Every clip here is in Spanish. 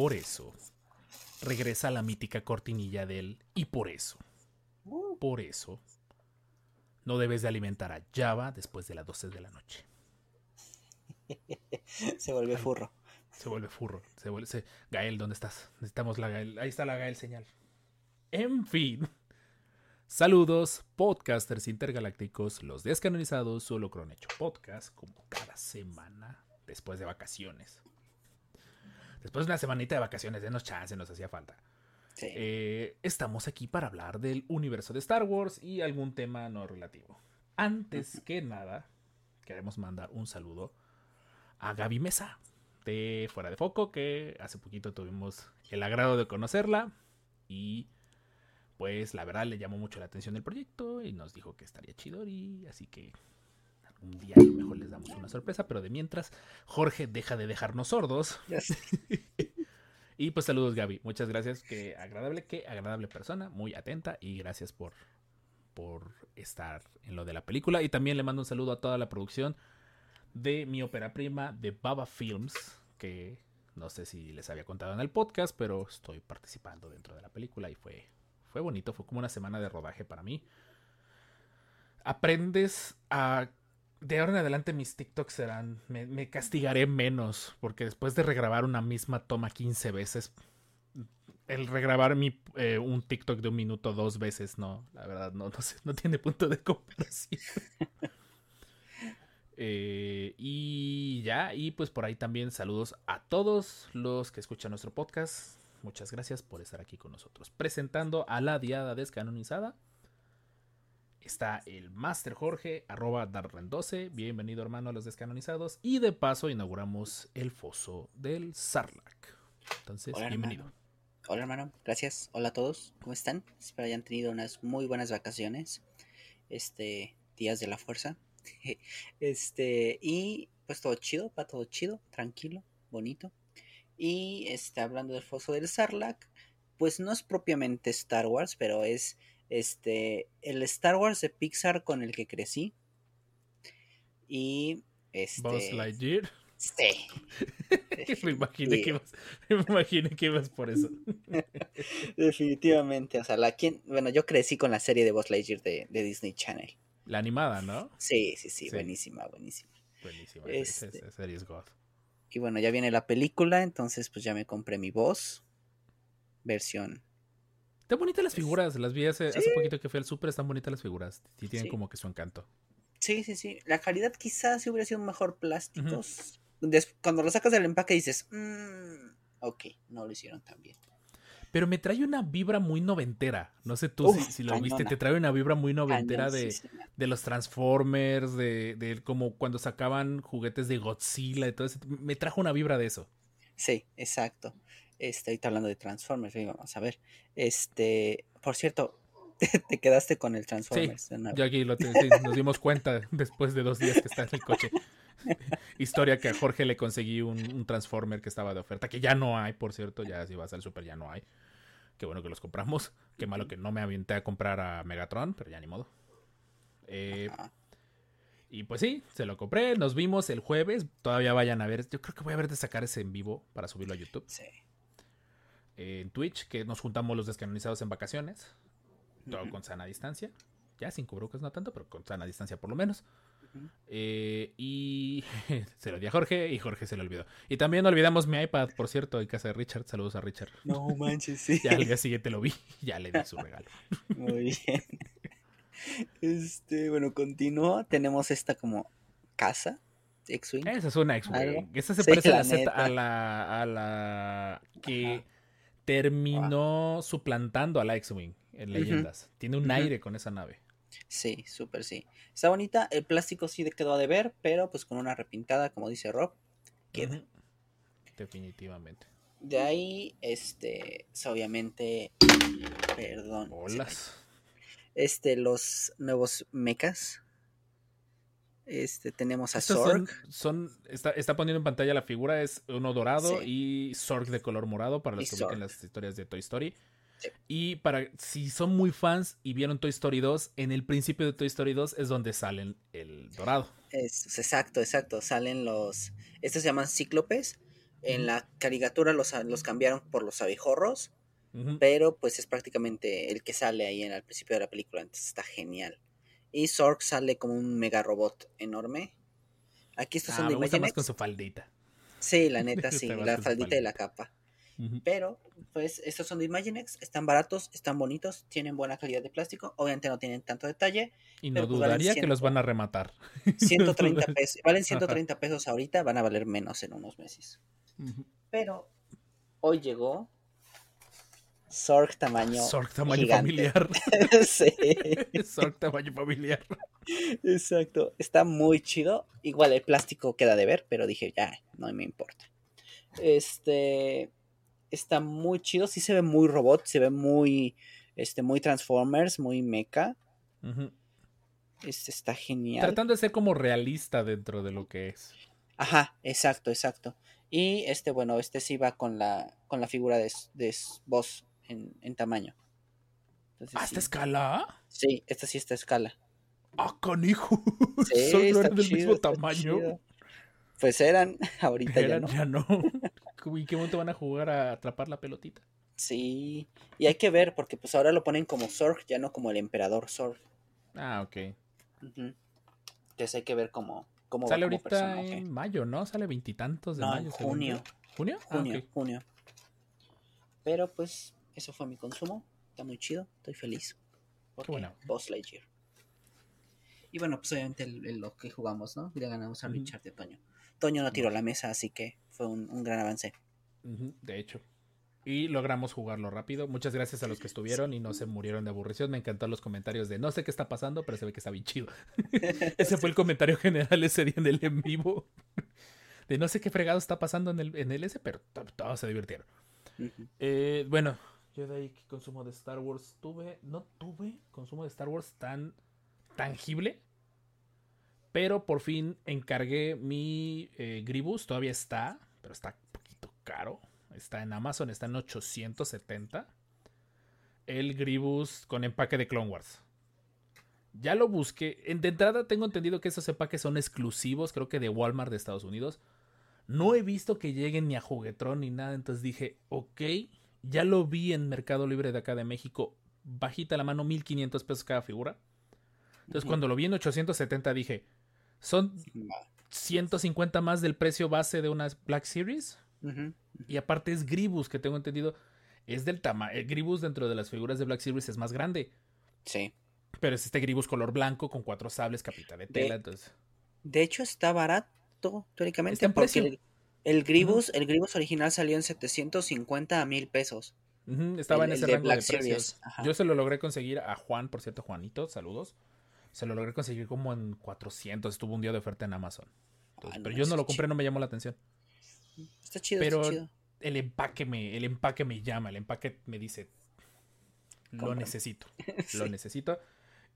por eso, regresa la mítica cortinilla del y por eso, por eso, no debes de alimentar a Java después de las 12 de la noche. Se vuelve furro. Se vuelve furro. Se vuelve, se- Gael, ¿dónde estás? Necesitamos la Gael. Ahí está la Gael señal. En fin. Saludos, podcasters intergalácticos, los descanonizados, solo Cronecho Podcast, como cada semana, después de vacaciones. Después de una semanita de vacaciones, denos chance, nos hacía falta. Sí. Eh, estamos aquí para hablar del universo de Star Wars y algún tema no relativo. Antes que nada, queremos mandar un saludo a Gaby Mesa de Fuera de Foco, que hace poquito tuvimos el agrado de conocerla y pues la verdad le llamó mucho la atención el proyecto y nos dijo que estaría chido y así que algún día a lo mejor les damos una sorpresa, pero de mientras Jorge deja de dejarnos sordos. Y pues saludos Gaby, muchas gracias, que agradable, que agradable persona, muy atenta y gracias por, por estar en lo de la película. Y también le mando un saludo a toda la producción de mi ópera prima de Baba Films, que no sé si les había contado en el podcast, pero estoy participando dentro de la película y fue, fue bonito, fue como una semana de rodaje para mí. Aprendes a... De ahora en adelante mis TikToks serán... Me, castigaré menos, porque después de regrabar una misma toma 15 veces, el regrabar mi, eh, un TikTok de un minuto dos veces, no, la verdad, no, no, sé, no tiene punto de comparación. Eh, y ya, y pues por ahí también saludos a todos los que escuchan nuestro podcast. Muchas gracias por estar aquí con nosotros. Presentando a la diada descanonizada. Está el Master Jorge, arroba Darren12. Bienvenido hermano a los descanonizados. Y de paso inauguramos el foso del Sarlacc. Entonces, Hola, bienvenido. hermano. Hola hermano, gracias. Hola a todos, ¿cómo están? Espero hayan tenido unas muy buenas vacaciones. Este, días de la fuerza. Este, y pues todo chido, va todo chido, tranquilo, bonito. Y este, hablando del foso del Sarlacc, pues no es propiamente Star Wars, pero es este el Star Wars de Pixar con el que crecí. Y este Buzz Lightyear. Sí. me imaginé que ibas, me imaginé que ibas por eso. Definitivamente, o sea, la quien, bueno, yo crecí con la serie de Buzz Lightyear de, de Disney Channel. La animada, ¿no? Sí, sí, sí, Sí. buenísima, buenísima. Buenísima. Este- esa serie es God. Y bueno, ya viene la película, entonces pues ya me compré mi voz versión. Están bonitas las figuras, las vi hace, hace Sí. poquito que fui al súper, están bonitas las figuras. Y tienen Sí. como que su encanto. Sí, sí, sí. La calidad quizás sí hubiera sido mejor plásticos. Cuando lo sacas del empaque dices, "Mm, ok, no lo hicieron tan bien. Pero me trae una vibra muy noventera. No sé tú si, Uf, si lo viste, te trae una vibra muy noventera de, de los Transformers, de, de como cuando sacaban juguetes de Godzilla y todo eso. Me trajo una vibra de eso. Sí, exacto. Este, ahorita hablando de Transformers, vamos a ver. Este, por cierto, te, te quedaste con el Transformers. nuevo. Ya aquí lo te- sí, nos dimos cuenta después de dos días que está en el coche. Historia que a Jorge le conseguí un, un Transformer que estaba de oferta, que ya no hay, por cierto, ya si vas al super ya no hay. Qué bueno que los compramos. Qué malo que no me aventé a comprar a Megatron, pero ya ni modo. Eh, y pues sí, se lo compré, nos vimos el jueves. Todavía vayan a ver. Yo creo que voy a ver de sacar ese en vivo para subirlo a YouTube. Sí. En Twitch, que nos juntamos los descanonizados en vacaciones. Todo con sana distancia. Ya sin cubrebocas no tanto, pero con sana distancia por lo menos. Eh, y se lo di a Jorge y Jorge se lo olvidó. Y también olvidamos mi iPad, por cierto, en casa de Richard. Saludos a Richard. No manches, sí. Ya al día siguiente lo vi, ya le di su regalo. Muy bien. Este, bueno, continúa. Tenemos esta como casa, X-Wing. Esa es una. X-Wing. Esa se Sí, parece a la a la a la que Ajá. Terminó suplantando a la X-Wing en leyendas. Tiene un aire con esa nave. Sí, súper sí. Está bonita. El plástico sí quedó a deber, pero pues con una repintada, como dice Rob, queda. Definitivamente. De ahí, este, es obviamente, perdón. Bolas. Este, los nuevos mechas. Este, tenemos a Zorg. son, son- está, está poniendo en pantalla la figura, es uno dorado Sí. y Zorg de color morado para los que ubiquen las historias de Toy Story. Sí. Y para si son muy fans y vieron Toy Story 2, en el principio de Toy Story 2 es donde salen el dorado. Es, exacto, exacto. Salen los. Estos se llaman cíclopes. En la caricatura los, los cambiaron por los abejorros. Pero pues es prácticamente el que sale ahí en el principio de la película. Entonces está genial. Y Zorg sale como un mega robot enorme. Aquí estos Ah, son me de gusta más con su faldita. Sí, la neta, sí. La faldita y la capa. Pero, pues, estos son de Imaginext. Están baratos, están bonitos, tienen buena calidad de plástico. Obviamente no tienen tanto detalle. Y no pues dudaría que 100. los van a rematar. 130 dudaría. pesos. Valen 130 pesos ahorita, van a valer menos en unos meses. Pero hoy llegó Zorg tamaño. Zorg tamaño gigante. familiar. sí, Zorg tamaño familiar. exacto. Está muy chido. Igual el plástico queda de ver, pero dije, ya, no me importa. Este está muy chido. Sí se ve muy robot, se ve muy, este, muy Transformers, muy mecha. Este está genial. Tratando de ser como realista dentro de lo que es. Ajá, exacto, exacto. Y este, bueno, este sí va con la, con la figura de, de Boss en, en tamaño. Entonces, ¿A esta escala? Sí, esta sí está a escala. ¡Ah, canijo! Sí, Solo eran del chido, mismo tamaño. chido. Pues eran, ahorita ya Eran- no. ya no. ¿Y qué momento van a jugar a atrapar la pelotita? Sí, y hay que ver, porque pues ahora lo ponen como Zorg, ya no como el emperador Zorg. Ah, ok. Entonces hay que ver cómo, cómo va Sale como ahorita personaje. en mayo, ¿no? Sale veintitantos de No, mayo. según junio. ¿Junio? Ah, Junio, junio. Pero pues, eso fue mi consumo. Está muy chido, estoy feliz. Porque bueno. Boss Lightyear. Y bueno, pues obviamente el- el- lo que jugamos, ¿no? Le ganamos a. Richard de Toño. Toño no tiró la mesa, así que fue un, un gran avance. De hecho. Y logramos jugarlo rápido. Muchas gracias a los que estuvieron y no se murieron de aburrición. Me encantaron los comentarios de no sé qué está pasando, pero se ve que está bien chido. ese fue el comentario general ese día en el en vivo. De no sé qué fregado está pasando en el, en el ese, pero to- todos se divirtieron. Eh, bueno, yo de ahí que consumo de Star Wars tuve, no tuve consumo de Star Wars tan tangible, pero por fin encargué mi eh, Gribus, todavía está, pero está un poquito caro. Está en Amazon, está en 870. El Gribus con empaque de Clone Wars. Ya lo busqué. De entrada tengo entendido que esos empaques son exclusivos, creo que de Walmart de Estados Unidos. No he visto que lleguen ni a Juguetron ni nada, entonces dije, ok, ya lo vi en Mercado Libre de acá de México, bajita la mano, 1500 pesos cada figura. Entonces cuando lo vi en 870 dije, son Va. 150 más del precio base de una Black Series. Y aparte es Gribus, que tengo entendido, es del tamaño. El Gribus dentro de las figuras de Black Series es más grande. Sí. Pero es este Gribus color blanco con cuatro sables, capita de tela. Entonces, De hecho, está barato, teóricamente, Está en porque precio. El, Gribus, el Gribus original salió en 750 a 1000 pesos. estaba El- en ese de rango Black de precios. Yo se lo logré conseguir a Juan, por cierto, Juanito, saludos. Se lo logré conseguir como en 400. Estuvo un día de oferta en Amazon. Entonces, Ah, no pero yo no lo compré, no me llamó la atención. Está chido, Pero está chido. el empaque me, el empaque me llama, el empaque me dice, lo necesito, lo necesito.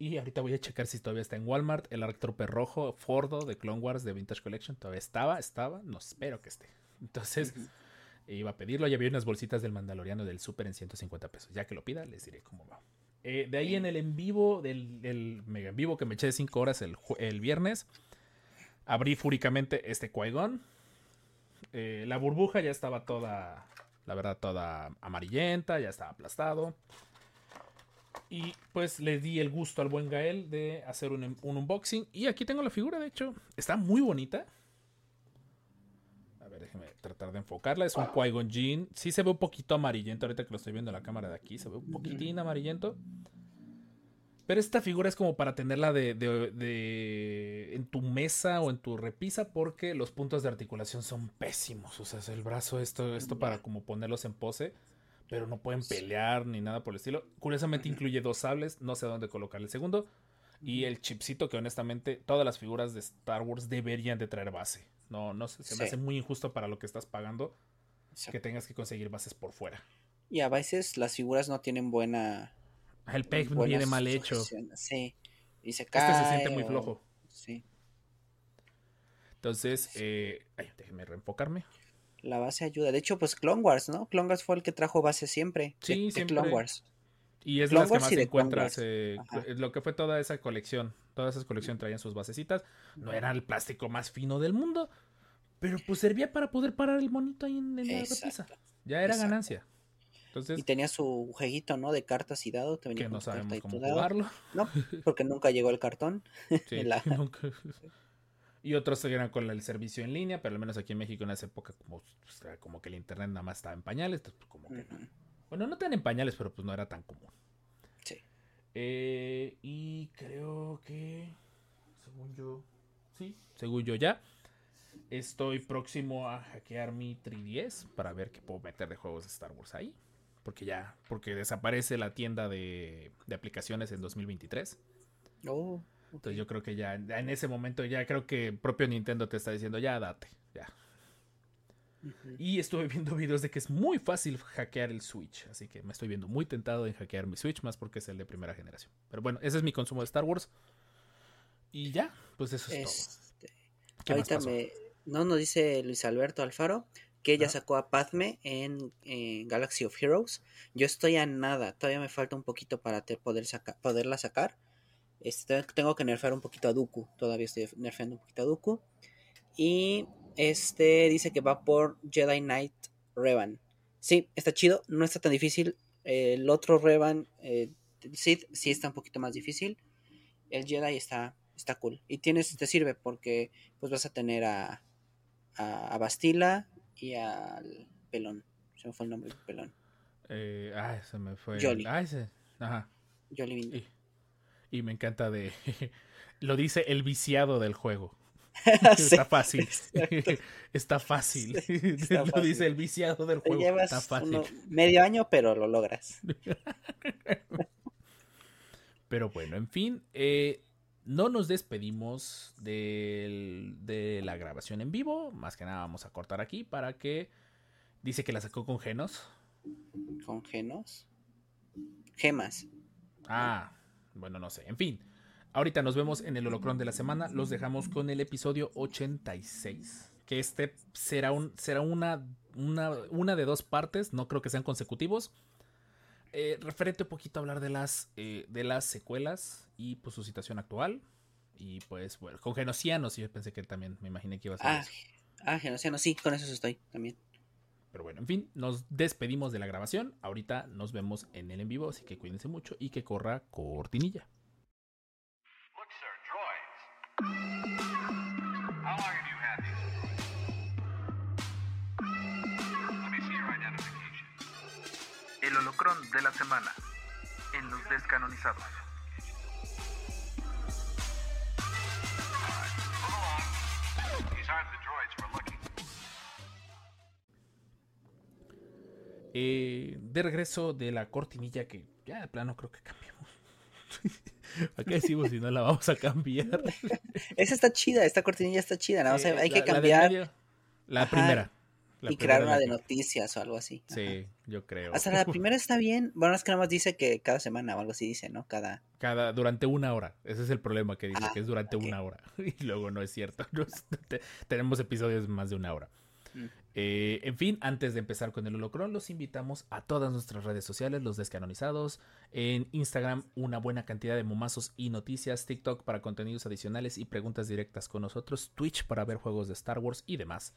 Y ahorita voy a checar si todavía está en Walmart. El Arctrope rojo Fordo de Clone Wars de Vintage Collection todavía estaba, estaba, no espero que esté. Entonces iba a pedirlo. Ya había unas bolsitas del Mandaloriano del Super en 150 pesos. Ya que lo pida, les diré cómo va. Eh, de ahí en el en vivo, del, del mega en vivo que me eché de 5 horas el, el viernes, abrí fúricamente este Qui-Gon. Eh, la burbuja ya estaba toda, la verdad, toda amarillenta, ya estaba aplastado. Y pues le di el gusto al buen Gael de hacer un, un unboxing. Y aquí tengo la figura, de hecho, está muy bonita. A ver, déjeme tratar de enfocarla. Es un Qui-Gon Jinn. Sí se ve un poquito amarillento ahorita que lo estoy viendo en la cámara de aquí. Se ve un poquitín amarillento. Pero esta figura es como para tenerla de, de- de- en tu mesa o en tu repisa porque los puntos de articulación son pésimos. O sea, el brazo, esto, esto para como ponerlos en pose, pero no pueden pelear ni nada por el estilo. Curiosamente incluye dos sables, no sé dónde colocar el segundo. Y el chipcito que honestamente todas las figuras de Star Wars deberían de traer base. No, no sé, se me Sí. hace muy injusto para lo que estás pagando. que tengas que conseguir bases por fuera. Y a veces las figuras no tienen buena. El peg viene mal hecho. Sí. Y se cae. Este se siente muy flojo. Sí. Entonces, eh, ay, déjeme reenfocarme. La base ayuda. De hecho, pues Clone Wars, ¿no? Clone Wars fue el que trajo base siempre. Sí, siempre. Clone Wars. Y es lo que más encuentras. Eh, lo que fue toda esa colección. Toda esa colección traían sus basecitas. No era el plástico más fino del mundo. Pero pues servía para poder parar el monito ahí en, la repisa. Ya era ganancia. Entonces, y tenía su jueguito, ¿no? De cartas y dado. que no sabemos cómo jugarlo. No, porque nunca llegó el cartón. Sí, nunca. Y otros eran con el servicio en línea, pero al menos aquí en México en esa época como, como que el internet nada más estaba en pañales. Pues, como que Bueno, no tan en pañales, pero pues no era tan común. Sí. Eh, y creo que, según yo, sí, según yo ya, estoy próximo a hackear mi 3DS para ver qué puedo meter de juegos de Star Wars ahí. Porque ya, porque desaparece la tienda de, de aplicaciones en 2023. Oh. Entonces yo creo que ya en ese momento ya creo que propio Nintendo te está diciendo ya date, ya. Y estuve viendo videos de que es muy fácil hackear el Switch, así que me estoy viendo muy tentado en hackear mi Switch, más porque es el de primera generación. Pero bueno, ese es mi consumo de Star Wars. Y ya, pues eso es todo. Este, ahorita me... No nos dice Luis Alberto Alfaro que ella sacó a Padme en, Galaxy of Heroes. Yo estoy a nada, todavía me falta un poquito para poder poderla sacar. Este, tengo que nerfear un poquito a Dooku. Todavía estoy nerfeando un poquito a Dooku. Y este dice que va por Jedi Knight Revan. Sí, está chido. No está tan difícil. El otro Revan, eh, Sith, sí está un poquito más difícil. El Jedi está, está cool. Y tienes, te sirve porque pues vas a tener a, a, Bastila y al Pelón. Se me fue el nombre del Pelón. Eh, ah, se me fue. Jolly. Ah, ese. Ajá. Jolly y me encanta de... Lo dice el viciado del juego. está fácil. está fácil. Lo dice el viciado del juego. está fácil. medio año, pero lo logras. pero bueno, en fin. Eh, no nos despedimos de, de la grabación en vivo. Más que nada vamos a cortar aquí para que... Dice que la sacó con genos. ¿Con genos? Gemas. Ah, bueno, no sé. En fin. Ahorita nos vemos en el holocron de la semana. Los dejamos con el episodio 86. Que este será, un, será una, una, de dos partes. No creo que sean consecutivos. Eh, referente un poquito a hablar de las, eh, de las secuelas y pues su situación actual. Y pues, bueno, con Genocianos, yo pensé que también me imaginé que iba a ser. Ah, eso. ah Genocianos, sí, con eso estoy también. Pero bueno, en fin, nos despedimos de la grabación. Ahorita nos vemos en el en vivo, así que cuídense mucho y que corra cortinilla. El holocrón de la semana en los descanonizados. Eh, de regreso de la cortinilla que ya de plano creo que cambiamos. ¿Para qué decimos si no la vamos a cambiar? Esa está chida, esta cortinilla está chida. ¿no? hay que cambiar. La, primera. y crear una de noticias o algo así. Sí, yo creo. Hasta la primera está bien. Bueno, es que nada más dice que cada semana o algo así dice, ¿no? Cada. Cada, durante una hora. Ese es el problema que dice, ah, que es durante una hora. Y luego no es cierto. tenemos episodios más de una hora. Mm. Eh, en fin, antes de empezar con el holocron, los invitamos a todas nuestras redes sociales, los descanonizados, en Instagram una buena cantidad de momazos y noticias, TikTok para contenidos adicionales y preguntas directas con nosotros, Twitch para ver juegos de Star Wars y demás.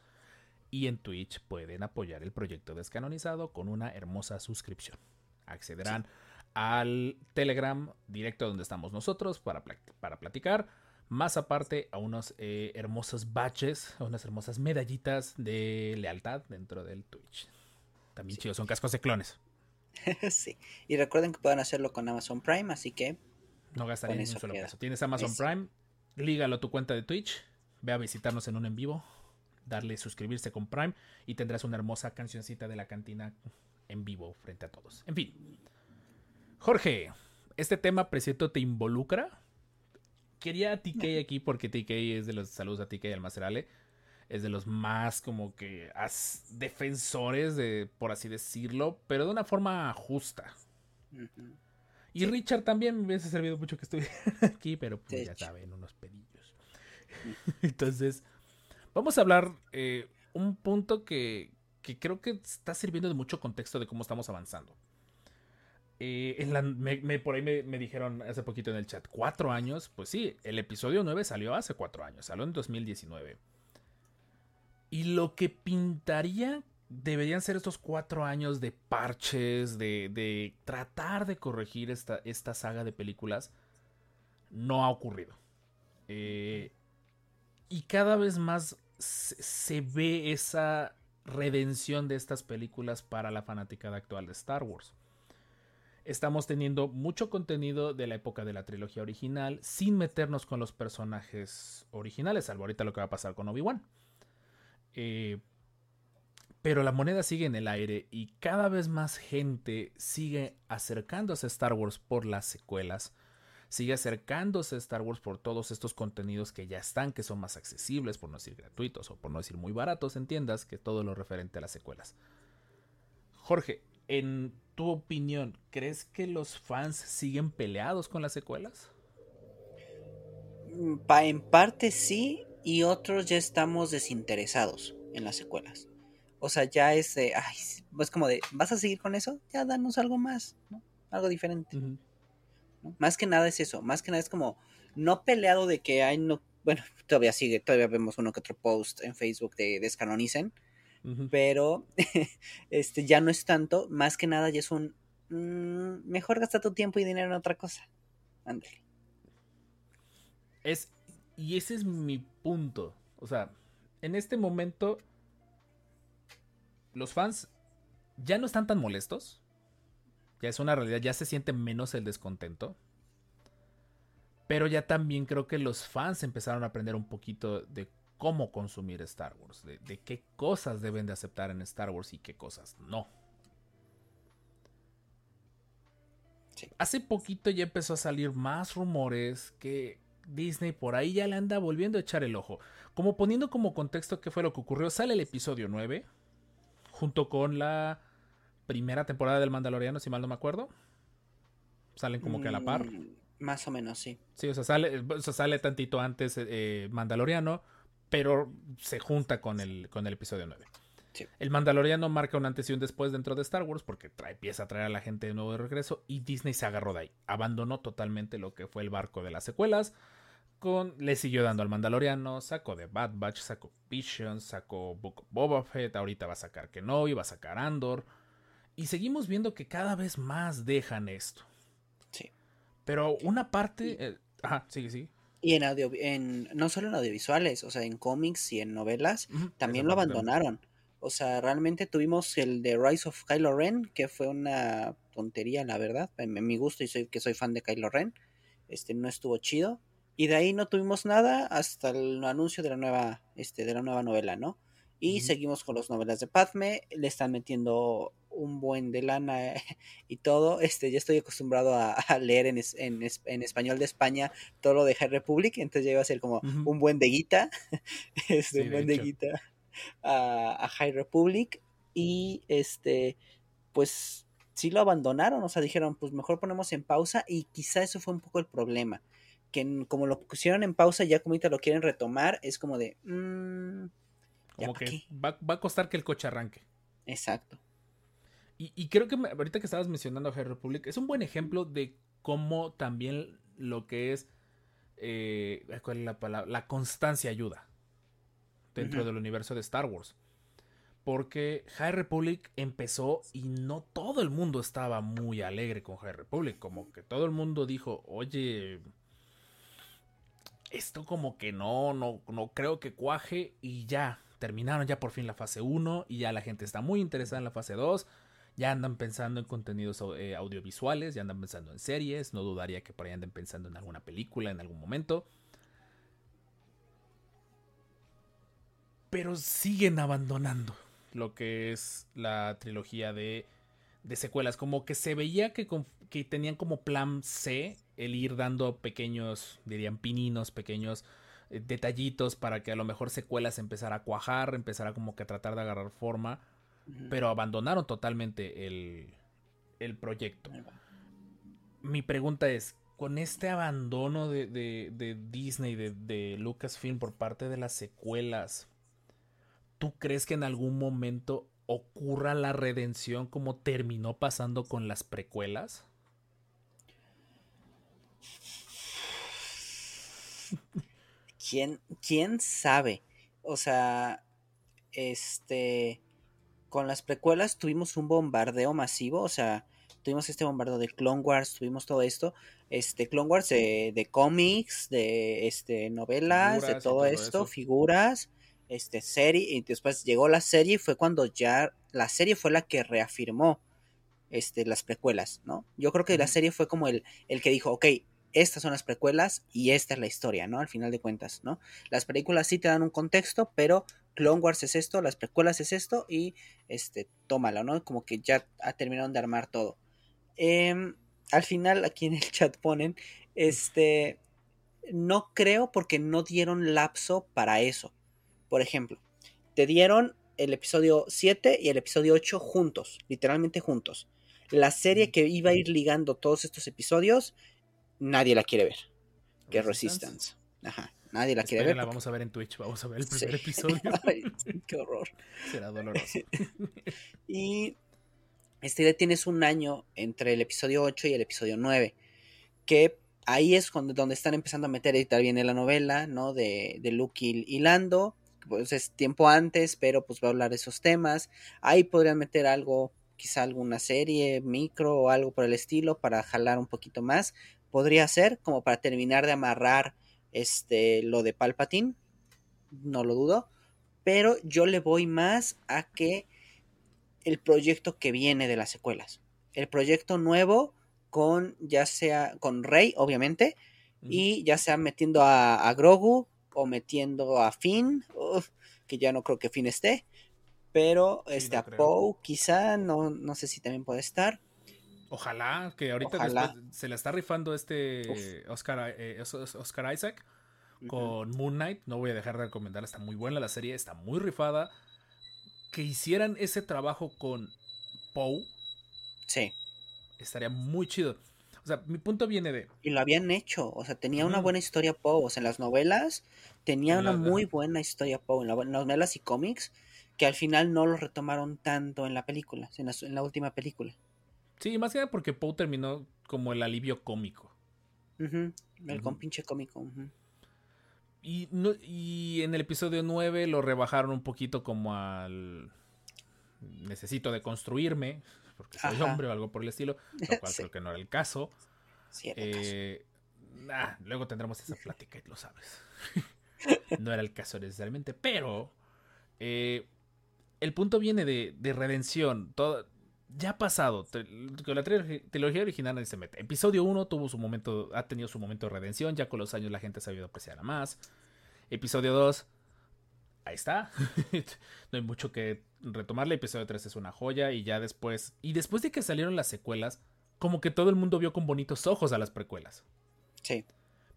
Y en Twitch pueden apoyar el proyecto descanonizado con una hermosa suscripción. Accederán al Telegram directo donde estamos nosotros para, para platicar más aparte a unos eh, hermosos badges, a unas hermosas medallitas de lealtad dentro del Twitch. También chidos, son cascos de clones. sí, y recuerden que pueden hacerlo con Amazon Prime, así que... No gastaría ni un solo peso. Tienes Amazon Prime, lígalo a tu cuenta de Twitch, ve a visitarnos en un en vivo, darle suscribirse con Prime y tendrás una hermosa cancioncita de la cantina en vivo frente a todos. En fin. Jorge, ¿este tema, presiento, te involucra? Quería a TK aquí porque TK es de los saludos a TK Almacerale. es de los más como que defensores de, por así decirlo, pero de una forma justa. Y Richard también me hubiese servido mucho que estuviera aquí, pero pues ya saben, unos pedillos. Entonces, vamos a hablar eh, un punto que, que creo que está sirviendo de mucho contexto de cómo estamos avanzando. Eh, en la, me, por ahí me, dijeron hace poquito en el chat, cuatro años, pues sí, el episodio 9 salió hace cuatro años, salió en 2019. Y lo que pintaría deberían ser estos cuatro años de parches, de, tratar de corregir esta, saga de películas, no ha ocurrido. Eh, y cada vez más se, ve esa redención de estas películas para la fanática actual de Star Wars. Estamos teniendo mucho contenido de la época de la trilogía original sin meternos con los personajes originales, salvo ahorita lo que va a pasar con Obi-Wan. Eh, pero la moneda sigue en el aire y cada vez más gente sigue acercándose a Star Wars por las secuelas. Sigue acercándose a Star Wars por todos estos contenidos que ya están, que son más accesibles, por no decir gratuitos o por no decir muy baratos en tiendas, que todo lo referente a las secuelas. Jorge, en tu opinión, ¿crees que los fans siguen peleados con las secuelas? Mm, en parte sí, y otros ya estamos desinteresados en las secuelas. O sea, ya es de, ay, pues como de, ¿vas a seguir con eso? Ya danos algo más, ¿no? Algo diferente. Más que nada es eso, más que nada es como, no peleado de que hay, no, bueno, todavía sigue, todavía vemos uno que otro post en Facebook de descanonicen, pero este ya no es tanto, más que nada ya es un, mm, mejor gasta tu tiempo y dinero en otra cosa. Ándale. Es, y ese es mi punto, o sea, en este momento los fans ya no están tan molestos. Ya es una realidad, ya se siente menos el descontento. Pero ya también creo que los fans empezaron a aprender un poquito de cómo consumir Star Wars, de, qué cosas deben de aceptar en Star Wars y qué cosas no. Hace poquito ya empezó a salir más rumores que Disney por ahí ya le anda volviendo a echar el ojo. Como poniendo como contexto qué fue lo que ocurrió, sale el episodio 9 junto con la primera temporada del Mandaloriano, si mal no me acuerdo. Salen como que a la par. Mm, más o menos, sí. Sí, o sea, sale, sale tantito antes eh, Mandaloriano, pero se junta con el, con el episodio 9. El Mandaloriano marca un antes y un después dentro de Star Wars porque trae, empieza a traer a la gente de nuevo de regreso y Disney se agarró de ahí. Abandonó totalmente lo que fue el barco de las secuelas le siguió dando al Mandaloriano, sacó de Bad Batch, sacó Vision, sacó Book of Boba Fett, ahorita va a sacar Kenobi, va a sacar Andor. Y seguimos viendo que cada vez más dejan esto. Sí. Pero una parte... Eh, ajá, sigue, sigue. Y en audio, en, no solo en audiovisuales, o sea, en cómics y en novelas, también lo abandonaron. O sea, realmente tuvimos el de Rise of Kylo Ren, que fue una tontería, la verdad. En, mi gusto, y soy que soy fan de Kylo Ren. Este no estuvo chido. Y de ahí no tuvimos nada hasta el anuncio de la nueva, este, de la nueva novela, ¿no? Y seguimos con las novelas de Padme, le están metiendo un buen de lana y todo. Este, ya estoy acostumbrado a, leer en, en, español de España todo lo de High Republic, entonces ya iba a ser como un buen de guita, este, un buen de, guita a, High Republic. Y este, pues sí lo abandonaron, o sea, dijeron, pues mejor ponemos en pausa y quizá eso fue un poco el problema que como lo pusieron en pausa, ya como ahorita lo quieren retomar, es como de... Mm, como que va, a costar que el coche arranque. Exacto. Y, creo que ahorita que estabas mencionando a High Republic, es un buen ejemplo de cómo también lo que es... Eh, ¿Cuál es la palabra? La constancia ayuda dentro del universo de Star Wars. Porque High Republic empezó y no todo el mundo estaba muy alegre con High Republic. Como que todo el mundo dijo, oye, esto como que no, no, no creo que cuaje y ya, terminaron ya por fin la fase 1 y ya la gente está muy interesada en la fase 2. Ya andan pensando en contenidos eh, audiovisuales, ya andan pensando en series, no dudaría que por ahí anden pensando en alguna película en algún momento. Pero siguen abandonando lo que es la trilogía de, de secuelas. Como que se veía que, que tenían como plan C el ir dando pequeños, dirían pininos, pequeños eh, detallitos para que a lo mejor secuelas empezara a cuajar, empezara como que a tratar de agarrar forma, pero abandonaron totalmente el, el proyecto. Mi pregunta es, con este abandono de, de- de Disney, de, de Lucasfilm por parte de las secuelas, ¿tú crees que en algún momento ocurra la redención como terminó pasando con las precuelas? ¿Quién, quién sabe? O sea, este, con las precuelas tuvimos un bombardeo masivo, o sea, tuvimos este bombardeo de Clone Wars, tuvimos todo esto, este, Clone Wars de, de cómics, de, este, novelas, Figuras de todo, todo esto, eso. figuras, este, serie, y después llegó la serie y fue cuando ya, la serie fue la que reafirmó, este, las precuelas, ¿no? Yo creo que la serie fue como el, el que dijo, ok, estas son las precuelas y esta es la historia, ¿no? Al final de cuentas, ¿no? Las películas sí te dan un contexto, pero Clone Wars es esto, las precuelas es esto y este, tómalo, ¿no? Como que ya terminaron de armar todo. Em, al final, aquí en el chat ponen, este, no creo porque no dieron lapso para eso. Por ejemplo, te dieron el episodio 7 y el episodio 8 juntos, literalmente juntos. La serie que iba a ir ligando todos estos episodios, nadie la quiere ver. Que es Resistance. Ajá, nadie la quiere ver. Porque- vamos a ver en Twitch, vamos a ver el Sí. primer episodio. Ay, qué horror. Será doloroso. Y este ya tienes un año entre el episodio 8 y el episodio 9. Que ahí es donde, donde están empezando a meter editar bien la novela, ¿no? De, de Luke y, y Lando. Pues es tiempo antes, pero pues va a hablar de esos temas. Ahí podrían meter algo, quizá alguna serie, micro o algo por el estilo para jalar un poquito más. Podría ser como para terminar de amarrar este lo de Palpatine. No lo dudo. Pero yo le voy más a que el proyecto que viene de las secuelas. El proyecto nuevo con ya sea con Rey, obviamente, y ya sea metiendo a, a Grogu o metiendo a Finn, uf, que ya no creo que Finn esté, pero Sí, este no a. Poe quizá, no, no sé si también puede estar. Ojalá que ahorita Ojalá. después se la está rifando este Oscar, eh, Os- Os- Oscar Isaac con Moon Knight. No voy a dejar de recomendar, está muy buena la serie, está muy rifada. Que hicieran ese trabajo con Poe Sí, estaría muy chido. O sea, mi punto viene de. y lo habían hecho, o sea, tenía una buena historia Poe, o sea, en las novelas tenía En una muy buena historia Poe, en, la- en las novelas y cómics, que al final no lo retomaron tanto en la película, en la, en la última película. Sí, más que nada porque Poe terminó como el alivio cómico. El Ujú. con pinche cómico. Y, no, y en el episodio 9 lo rebajaron un poquito como al... Necesito de construirme, porque soy Ajá. hombre o algo por el estilo, lo cual Sí. creo que no era el caso. Sí, era el caso. Eh, nah, luego tendremos esa plática y lo sabes. no era el caso necesariamente, pero eh, el punto viene de, de redención. Todo, ya ha pasado. Con la trilogía, original nadie se mete. Episodio 1 tuvo su momento, ha tenido su momento de redención. Ya con los años la gente ha sabido apreciar más. Episodio 2, ahí está. no hay mucho que retomarle. Episodio 3 es una joya. Y ya después, y después de que salieron las secuelas, como que todo el mundo vio con bonitos ojos a las precuelas. Sí.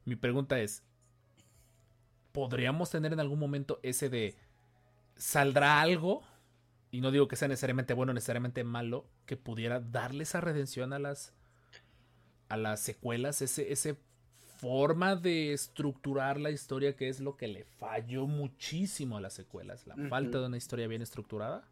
Mi pregunta es, ¿podríamos tener en algún momento ese de saldrá algo? Y no digo que sea necesariamente bueno, necesariamente malo, que pudiera darle esa redención a las a las secuelas, ese ese forma de estructurar la historia que es lo que le falló muchísimo a las secuelas, la falta de una historia bien estructurada.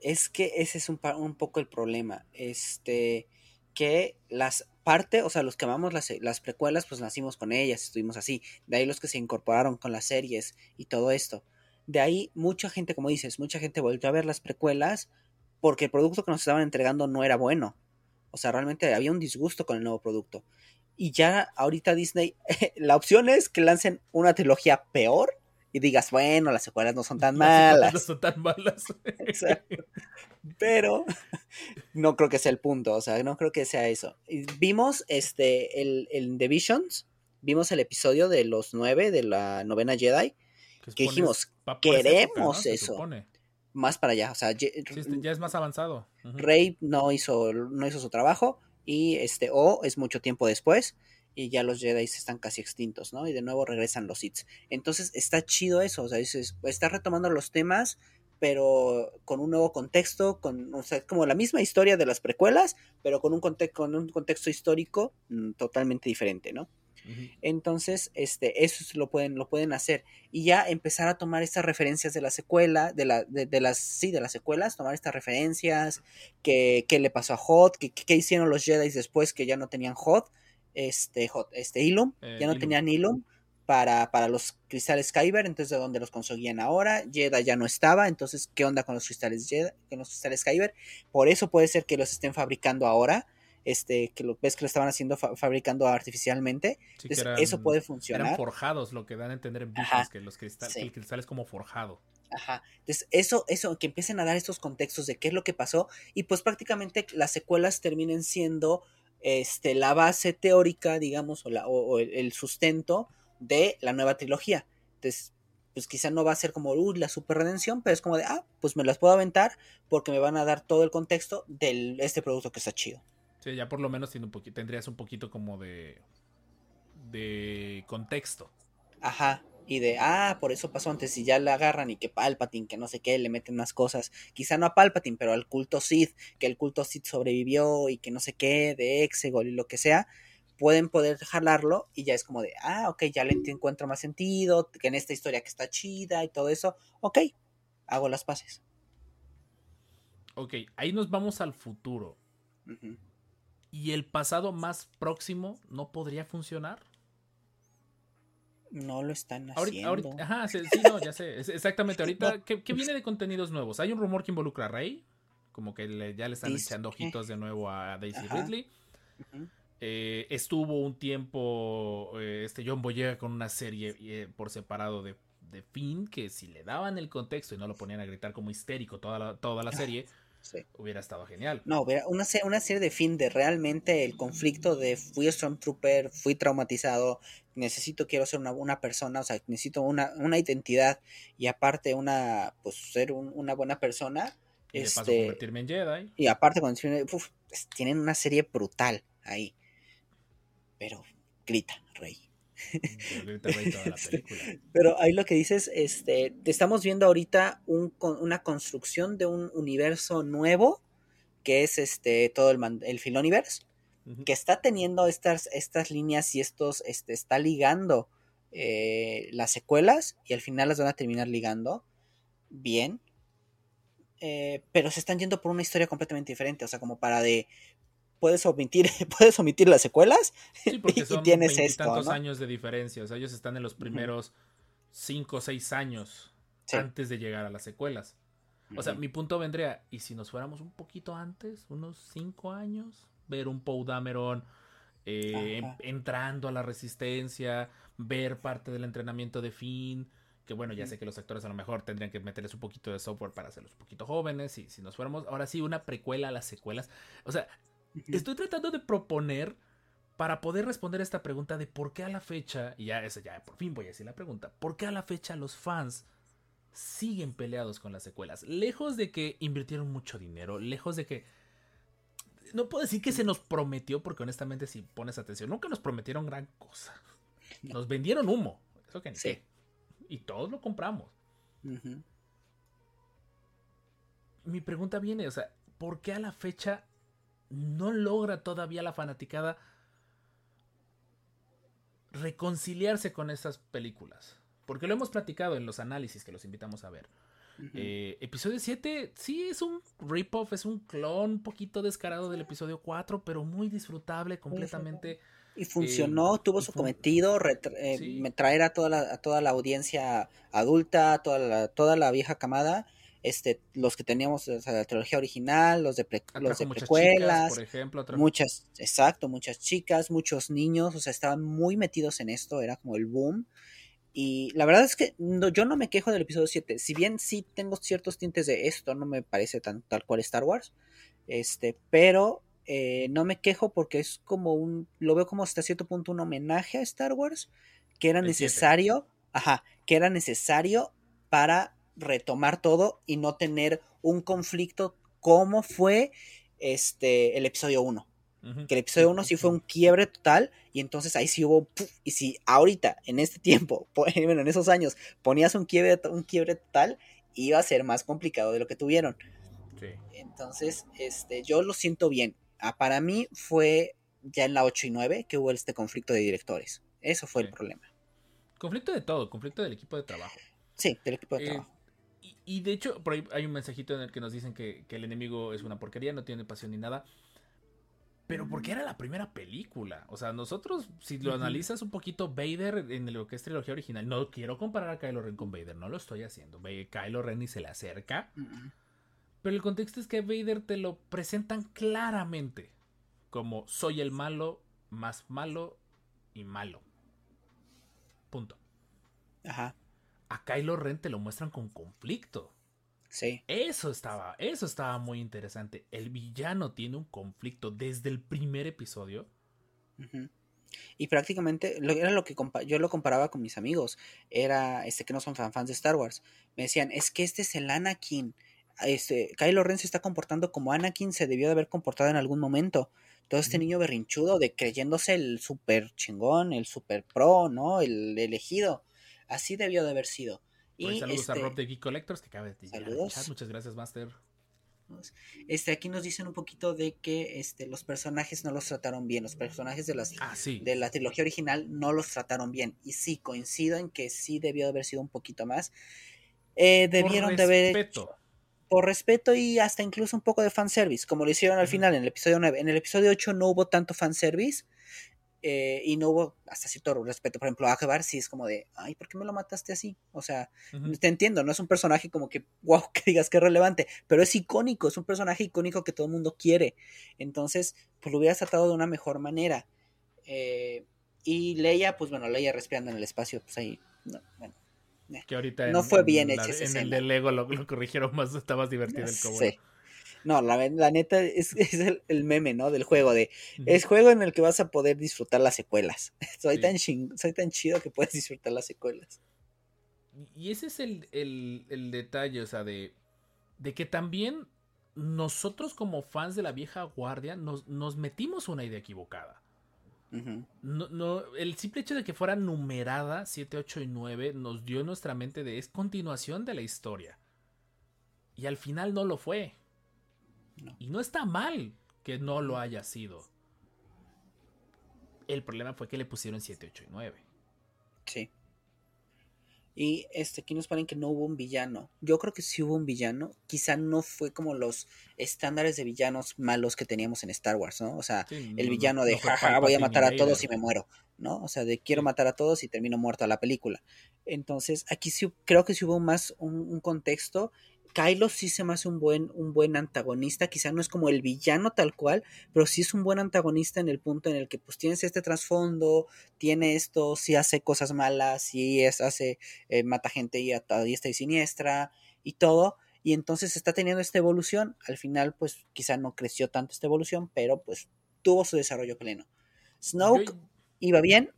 Es que ese es un, un poco el problema. Este, que las parte, o sea, los que amamos las, las precuelas, pues nacimos con ellas, estuvimos así. De ahí los que se incorporaron con las series y todo esto. De ahí mucha gente, como dices, mucha gente volvió a ver las precuelas porque el producto que nos estaban entregando no era bueno. O sea, realmente había un disgusto con el nuevo producto. Y ya ahorita Disney, la opción es que lancen una trilogía peor y digas, bueno, las secuelas no son tan Las secuelas malas. No son tan malas. Exacto. Pero no creo que sea el punto, o sea, no creo que sea eso. Vimos este, el, el The Visions, vimos el episodio de los nueve de la novena Jedi, Que dijimos, queremos eso. supone. más para allá, o sea, Sí, este, ya es más avanzado. Ujú. Rey no hizo, no hizo su trabajo y este O es mucho tiempo después y ya los Jedi están casi extintos, ¿no? Y de nuevo regresan los Sith. Entonces está chido eso, o sea, dices, está retomando los temas, pero con un nuevo contexto, con, o sea, como la misma historia de las precuelas, pero con un, con un contexto histórico mm, totalmente diferente, ¿no? Entonces, este, eso lo pueden, lo pueden hacer. Y ya empezar a tomar estas referencias de la secuela, de, la, de, las, sí, de las secuelas, tomar estas referencias, qué le pasó a Hot, qué hicieron los Jedi después que ya no tenían Hot, este, Hot, este Ilum, eh, ya no tenían Ilum. Para, para, los cristales Kyber, entonces de dónde los conseguían ahora, Jedi ya no estaba, entonces qué onda con los cristales Jedi, con los cristales Kyber, por eso puede ser que los estén fabricando ahora, este, que lo ves que lo estaban haciendo fabricando artificialmente. eso puede funcionar. Eran forjados, lo que dan a entender en Visions, que los cristales, el cristal es como forjado. Ajá. Entonces, eso, eso, que empiecen a dar estos contextos de qué es lo que pasó. Y pues prácticamente las secuelas terminen siendo este, la base teórica, digamos, o, la, o, el, sustento de la nueva trilogía. Entonces, pues quizá no va a ser como uh, la super redención, pero es como de, ah, pues me las puedo aventar porque me van a dar todo el contexto de este producto que está chido ya por lo menos un tendrías un poquito como de. de contexto. Ajá. Y de, ah, por eso pasó antes, y ya le agarran y que Palpatine, que no sé qué, le meten más cosas. Quizá no a Palpatine, pero al culto Sith, que el culto Sith sobrevivió y que no sé qué, de Exegol y lo que sea, pueden poder jalarlo y ya es como de, ah, ok, ya le encuentro más sentido, que en esta historia que está chida y todo eso, ok, hago las paces. Ok, ahí nos vamos al futuro y el pasado más próximo no podría funcionar. No lo están haciendo. Ahorita, ajá, sí, no, ya sé. Exactamente. Ahorita, ¿qué, viene de contenidos nuevos? Hay un rumor que involucra a Rey. Como que ya le están echando ojitos de nuevo a Daisy Ridley. Eh, estuvo un tiempo eh, este John Boyega con una serie eh, por separado de, de Finn. Que si le daban el contexto y no lo ponían a gritar como histérico toda la, toda la serie Hubiera estado genial. No, una, una serie de fin de realmente el conflicto de fui Stormtrooper, fui traumatizado, necesito, quiero ser una, una persona, o sea, necesito una, una identidad y aparte una, pues ser una buena persona. Y este, convertirme en Jedi. Y aparte, cuando tienen una serie brutal ahí. Pero grita, Rey. Pero ahí lo que dices, este, estamos viendo ahorita un, una construcción de un universo nuevo, que es este todo el, el Filoniverse, que está teniendo estas, estas líneas y estos, este, está ligando eh, las secuelas y al final las van a terminar ligando bien. Eh, pero se están yendo por una historia completamente diferente, o sea, como para de puedes omitir, puedes omitir las secuelas sí, porque son y tienes esto, tantos años de diferencia. O sea, ellos están en los primeros 5 o 6 años antes de llegar a las secuelas. O sea, mi punto vendría, ¿y si nos fuéramos un poquito antes, unos 5 años? Ver un Poe Dameron eh, entrando a la resistencia, ver parte del entrenamiento de Finn. Que bueno, ya sé que los actores a lo mejor tendrían que meterles un poquito de software para hacerlos un poquito jóvenes. Y si nos fuéramos, ahora sí, una precuela a las secuelas. O sea, Estoy tratando de proponer para poder responder esta pregunta de por qué a la fecha, y ya esa ya por fin voy a decir la pregunta, ¿por qué a la fecha los fans siguen peleados con las secuelas? Lejos de que invirtieron mucho dinero, lejos de que no puedo decir que se nos prometió, porque honestamente si pones atención, nunca nos prometieron gran cosa. Nos vendieron humo, eso que sí. Y todos lo compramos. Mi pregunta viene, o sea, ¿por qué a la fecha no logra todavía la fanaticada reconciliarse con estas películas. Porque lo hemos platicado en los análisis que los invitamos a ver. Eh, episodio 7 sí es un rip-off, es un clon un poquito descarado del episodio 4, pero muy disfrutable, completamente. Y funcionó, tuvo su cometido, eh, traer a toda, la, a toda la audiencia adulta, toda la, toda la vieja camada este, los que teníamos o la trilogía original, los de, los de precuelas, por ejemplo, muchas, exacto, muchas chicas, muchos niños, o sea, estaban muy metidos en esto, era como el boom. Y la verdad es que yo no me quejo del episodio 7, si bien sí tengo ciertos tintes de esto, no me parece tan tal cual Star Wars, este, pero eh, no me quejo porque es como un, lo veo como hasta cierto punto un homenaje a Star Wars, que era necesario, ajá, que era necesario para retomar todo y no tener un conflicto como fue este el episodio 1. Ujú. Que el episodio 1 sí fue un quiebre total y entonces ahí sí hubo, ¡puf! y si ahorita, en este tiempo, po- bueno, en esos años, ponías un quiebre, un quiebre total, iba a ser más complicado de lo que tuvieron. Sí. Entonces, este, yo lo siento bien. Ah, para mí fue ya en la 8 y 9 que hubo este conflicto de directores. Eso fue Sí. el problema. Conflicto de todo, conflicto del equipo de trabajo. Sí, del equipo de Eh, trabajo. Y, de hecho, por ahí hay un mensajito en el que nos dicen que, que el enemigo es una porquería, no tiene pasión ni nada. Pero porque era la primera película. O sea, nosotros, si lo analizas un poquito, Vader en lo que es trilogía original, no quiero comparar a Kylo Ren con Vader, no lo estoy haciendo. Kylo Ren ni se le acerca. Pero el contexto es que Vader te lo presentan claramente como soy el malo, más malo y malo. Punto. Ajá, A Kylo Ren te lo muestran con conflicto. sí. Eso estaba, eso estaba muy interesante. El villano tiene un conflicto desde el primer episodio. Y prácticamente lo, era lo que yo lo comparaba con mis amigos. Era este que no son fan fans de Star Wars. Me decían, es que este es el Anakin. Este, Kylo Ren se está comportando como Anakin se debió de haber comportado en algún momento. Todo este niño berrinchudo de creyéndose el super chingón, el super pro, ¿no? El elegido. Así debió de haber sido. Y saludos a este, Rob de Geek Collectors que acaba de llegar. Muchas gracias, Master. este, aquí nos dicen un poquito de que este, los personajes no los trataron bien. Los personajes de las Ah, sí. de la trilogía original no los trataron bien. Y sí, coincido en que sí debió de haber sido un poquito más. Eh, debieron Por de haber respeto. por respeto y hasta incluso un poco de fanservice, como lo hicieron al final en el episodio 9. En el episodio 8 no hubo tanto fanservice eh, y no hubo hasta cierto respeto. Por ejemplo, a Ajebar sí es como de, ay, ¿por qué me lo mataste así? O sea, te entiendo, no es un personaje como que, wow, que digas que es relevante, pero es icónico, es un personaje icónico que todo el mundo quiere. Entonces, pues lo hubieras tratado de una mejor manera. Eh, y Leia, pues bueno, Leia respirando en el espacio, pues ahí, no, bueno. Que ahorita No en- fue en bien la- hecha esa En el de Lego lo, lo corrigieron más, está más divertido el cómo. Sí. No, la, la neta es, es el, el meme, ¿no? Del juego, de es juego en el que vas a poder disfrutar las secuelas. Soy, Sí. tan ching- soy tan chido que puedes disfrutar las secuelas. Y ese es el, el- el detalle, o sea, de, de que también nosotros como fans de la vieja guardia nos, nos metimos una idea equivocada. No, no, el simple hecho de que fuera numerada 7, 8 y 9 nos dio en nuestra mente de es continuación de la historia. Y al final no lo fue. No. Y no está mal que no lo haya sido. El problema fue que le pusieron 7, 8 y 9. Sí. Y este, aquí nos ponen que no hubo un villano. Yo creo que sí hubo un villano. Quizá no fue como los estándares de villanos malos que teníamos en Star Wars, ¿no? O sea, Sí, el no- villano no- de no jaja, voy a matar a todos y me muero, ¿no? O sea, de quiero matar a todos y termino muerto a la película. Entonces, aquí sí creo que sí hubo más un, un contexto. Kylo sí se me hace un buen, un buen antagonista, quizá no es como el villano tal cual, pero sí es un buen antagonista en el punto en el que pues tienes este trasfondo, tiene esto, sí hace cosas malas, sí es, hace, eh, mata gente y a, a diestra y siniestra y todo, y entonces está teniendo esta evolución, al final pues quizá no creció tanto esta evolución, pero pues tuvo su desarrollo pleno. Snoke Yo- iba bien,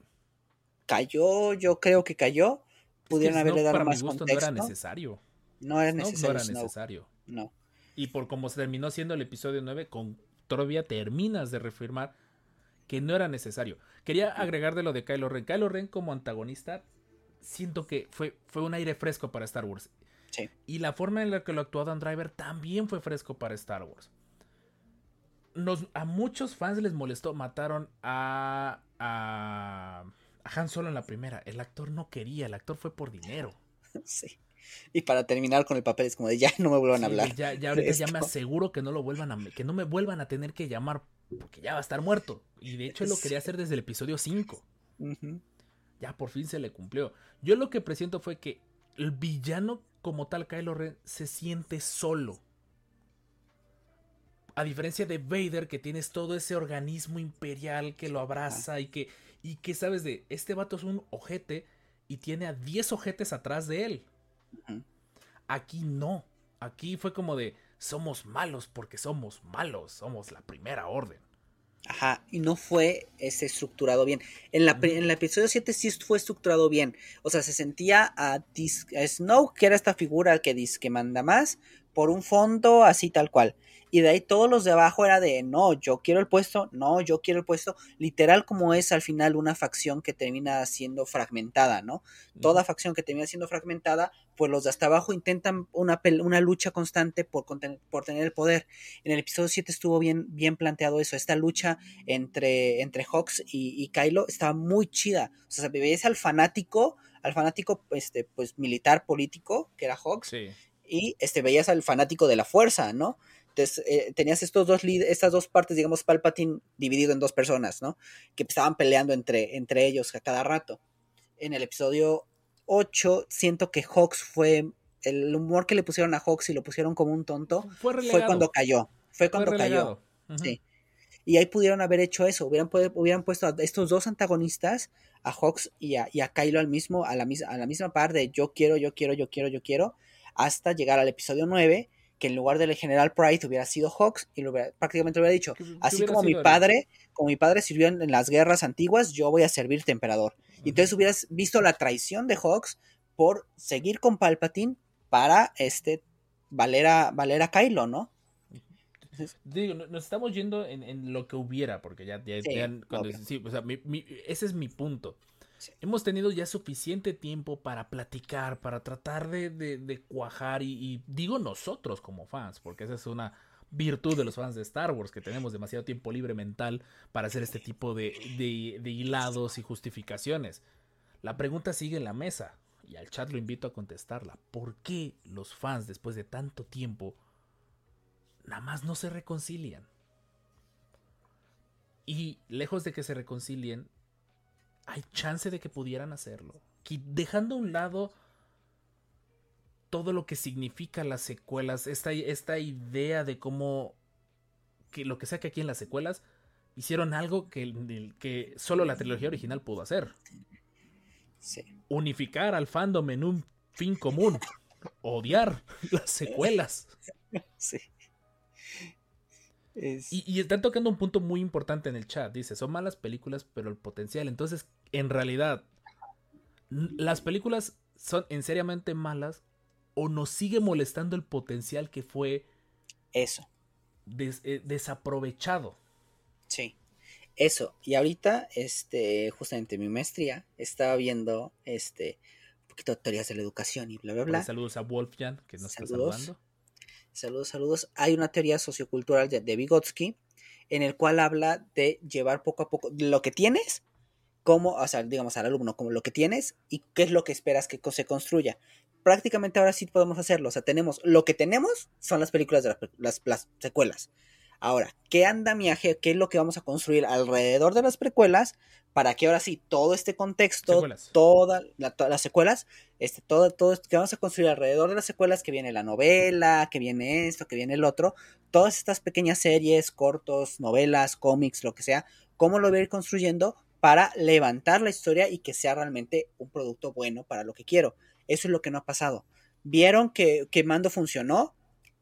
cayó, yo creo que cayó, es que pudieron haberle dado para mi más gusto, contexto. no era necesario. No era Snoke no necesario era necesario. no. Y por como se terminó siendo el episodio 9, con todavía terminas de reafirmar que no era necesario. Quería agregar de lo de Kylo Ren. Kylo Ren como antagonista, siento que fue, fue un aire fresco para Star Wars. Sí. Y la forma en la que lo actuó Dan Driver también fue fresco para Star Wars. Nos, a muchos fans les molestó. Mataron a, a, a Han Solo en la primera. El actor no quería, el actor fue por dinero. Sí. Y para terminar con el papel es como de ya no me vuelvan a hablar. Ya, ya ahorita ya me aseguro que no lo vuelvan a que no me vuelvan a tener que llamar porque ya va a estar muerto. Y de hecho él lo quería hacer desde el episodio 5. Ujú. Ya por fin se le cumplió. Yo lo que presiento fue que el villano como tal Kylo Ren se siente solo. A diferencia de Vader que tienes todo ese organismo imperial que lo abraza y que y que sabes de este vato es un ojete y tiene a 10 ojetes atrás de él. Aquí no. Aquí fue como de somos malos porque somos malos, somos la primera orden. Ajá, y no fue este, estructurado bien. En, la, en el episodio 7 sí fue estructurado bien. O sea, se sentía a, dis- a Snoke, que era esta figura que dice que manda más, por un fondo así tal cual. Y de ahí todos los de abajo era de no, yo quiero el puesto, no, yo quiero el puesto, literal como es al final una facción que termina siendo fragmentada, ¿no? Toda facción que termina siendo fragmentada, pues los de hasta abajo intentan una, una lucha constante por, por tener el poder. En el episodio 7 estuvo bien, bien planteado eso, esta lucha entre, entre Hawks y, y Kylo estaba muy chida, o sea, veías al fanático, al fanático este, pues militar político, que era Hawks, y este, veías al fanático de la fuerza, ¿no? Entonces, eh, tenías estos dos estas dos partes, digamos, Palpatine dividido en dos personas, ¿no? Que estaban peleando entre, entre ellos a cada rato. En el episodio 8, siento que Hawks fue. El humor que le pusieron a Hawks y lo pusieron como un tonto fue, cuando cayó. Fue cuando cayó. Sí. Y ahí pudieron haber hecho eso. Hubieran, hubieran puesto a estos dos antagonistas, a Hawks y a, y a Kylo al mismo, a la, a la misma par de yo quiero, yo quiero, yo quiero, yo quiero hasta llegar al episodio 9, que en lugar del general Pride hubiera sido Hawks y lo prácticamente lo hubiera dicho, así como mi padre, como mi padre sirvió en, las guerras antiguas, yo voy a servirte emperador. Y entonces hubieras visto la traición de Hawks por seguir con Palpatine para este Valera, Valera Kylo, ¿no? Digo, nos estamos yendo en, lo que hubiera, porque ya, ya, sí, o sea, ese es mi punto. Hemos tenido ya suficiente tiempo para platicar, para tratar de, cuajar y, digo nosotros como fans, porque esa es una virtud de los fans de Star Wars, que tenemos demasiado tiempo libre mental para hacer este tipo de, de hilados y justificaciones. La pregunta sigue en la mesa y al chat lo invito a contestarla. ¿Por qué los fans después de tanto tiempo nada más no se reconcilian? Y lejos de que se reconcilien, hay chance de que pudieran hacerlo. dejando a un lado todo lo que significa las secuelas, esta, esta idea de cómo que lo que sea que aquí en las secuelas hicieron algo que, que solo la trilogía original pudo hacer. Unificar al fandom en un fin común. Odiar las secuelas. Sí. Y, están tocando un punto muy importante en el chat. Dice, son malas películas, pero el potencial. Entonces, en realidad, las películas son en seriamente malas o nos sigue molestando el potencial que fue eso eh, desaprovechado. Sí, eso. Y ahorita, este, justamente mi maestría estaba viendo este un poquito de teorías de la educación y bla bla bla. saludos a Wolfjan, que nos está saludando. Saludos, saludos. Hay una teoría sociocultural de, Vygotsky en el cual habla de llevar poco a poco lo que tienes, como, o sea, digamos al alumno, como lo que tienes y qué es lo que esperas que se construya. Prácticamente ahora sí podemos hacerlo. O sea, tenemos lo que tenemos son las películas de las, las secuelas. Ahora, ¿qué andamiaje, qué es lo que vamos a construir alrededor de las precuelas para que ahora sí todo este contexto, todas las secuelas, este, todo, todo esto que vamos a construir alrededor de las secuelas, que viene la novela, que viene esto, que viene el otro, todas estas pequeñas series, cortos, novelas, cómics, lo que sea, cómo lo voy a ir construyendo para levantar la historia y que sea realmente un producto bueno para lo que quiero. Eso es lo que no ha pasado. Vieron que, que Mando funcionó,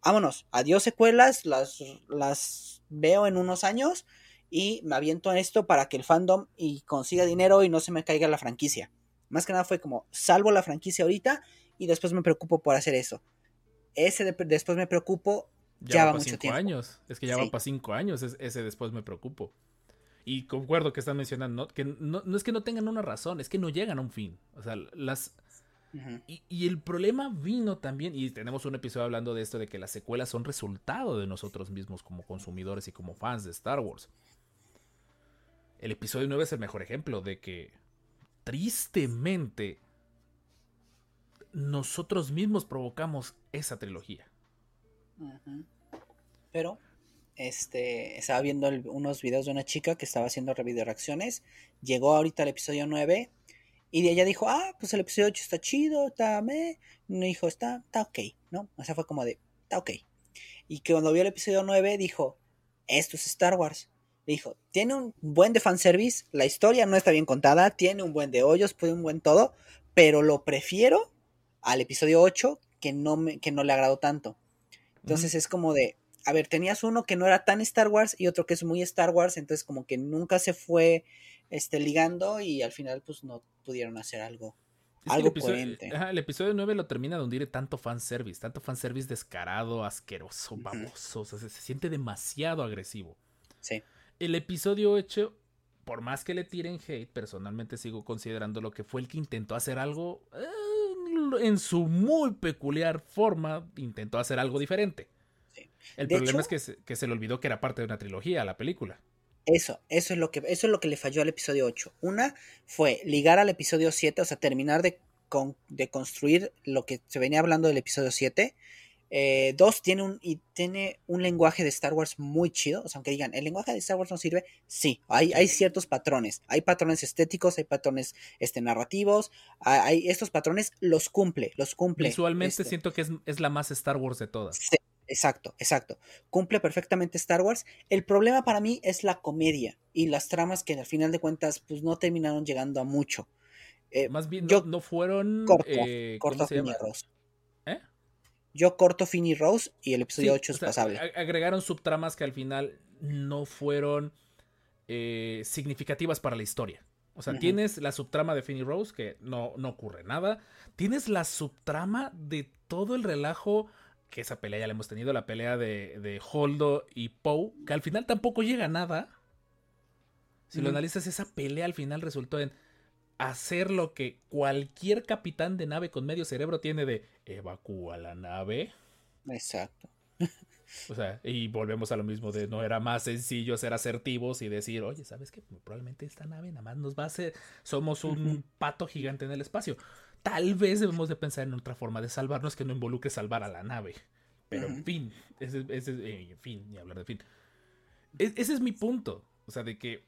vámonos, adiós secuelas, las, las veo en unos años y me aviento en esto para que el fandom y consiga dinero y no se me caiga la franquicia. Más que nada fue como, salvo la franquicia ahorita y después me preocupo por hacer eso. Ese después me preocupo, ya, va, mucho tiempo. años, es que ya va para cinco años, ese después me preocupo. Y concuerdo que están mencionando, que no, no, es que no tengan una razón, es que no llegan a un fin. O sea, las, y, el problema vino también, y tenemos un episodio hablando de esto, de que las secuelas son resultado de nosotros mismos como consumidores y como fans de Star Wars. El episodio 9 es el mejor ejemplo de que, tristemente, nosotros mismos provocamos esa trilogía. Pero, este, estaba viendo unos videos de una chica que estaba haciendo reacciones. Llegó ahorita el episodio 9 y ella dijo, ah, pues el episodio 8 está chido, está me. Me dijo, está, está ok, ¿no? O sea, fue como de, está ok. Y que cuando vio el episodio 9 dijo, esto es Star Wars. Dijo, tiene un buen de fanservice, la historia no está bien contada, tiene un buen de hoyos, puede un buen todo, pero lo prefiero al episodio 8 que no, me, que no le agradó tanto. Entonces es como de, a ver, tenías uno que no era tan Star Wars y otro que es muy Star Wars, entonces como que nunca se fue este, ligando y al final pues no pudieron hacer algo. Es algo el episodio, coherente. ajá, el episodio 9 lo termina de hundir tanto fanservice, tanto fanservice descarado, asqueroso, baboso, o sea, se, se siente demasiado agresivo. Sí. El episodio 8, por más que le tiren hate, personalmente sigo considerando lo que fue el que intentó hacer algo eh, en su muy peculiar forma, intentó hacer algo diferente. Sí. El De problema hecho- es que se, que se le olvidó que era parte de una trilogía, la película. Eso, eso es lo que, eso es lo que le falló al episodio 8. Una fue ligar al episodio 7, o sea, terminar de, con- de construir lo que se venía hablando del episodio 7. Eh, dos, tiene un, y tiene un lenguaje de Star Wars muy chido. O sea, aunque digan, el lenguaje de Star Wars no sirve, sí, hay, hay ciertos patrones. Hay patrones estéticos, hay patrones este, narrativos. Hay, estos patrones los cumple, los cumple. Visualmente este. siento que es, es la más Star Wars de todas. Sí, exacto, exacto. Cumple perfectamente Star Wars. El problema para mí es la comedia y las tramas que al final de cuentas pues no terminaron llegando a mucho. Eh, Más bien, yo no, no fueron. corto, eh, ¿cómo corto se Finny llama? Rose. ¿Eh? Yo corto Finny Rose y el episodio Sí, 8 es o sea, pasable. Agregaron subtramas que al final no fueron eh, significativas para la historia. O sea, tienes la subtrama de Finny Rose, que no, no ocurre nada. Tienes la subtrama de todo el relajo, que esa pelea ya la hemos tenido, la pelea de, de Holdo y Poe, que al final tampoco llega a nada. Si lo analizas, esa pelea al final resultó en hacer lo que cualquier capitán de nave con medio cerebro tiene de evacúa la nave. Exacto. O sea, y volvemos a lo mismo de no era más sencillo ser asertivos y decir, oye, ¿sabes qué? Probablemente esta nave nada más nos va a hacer, somos un pato gigante en el espacio. Tal vez debemos de pensar en otra forma de salvarnos que no involucre salvar a la nave. Pero en fin, ese, ese- eh, en fin, ni hablar de fin. E- ese es mi punto. O sea, de que...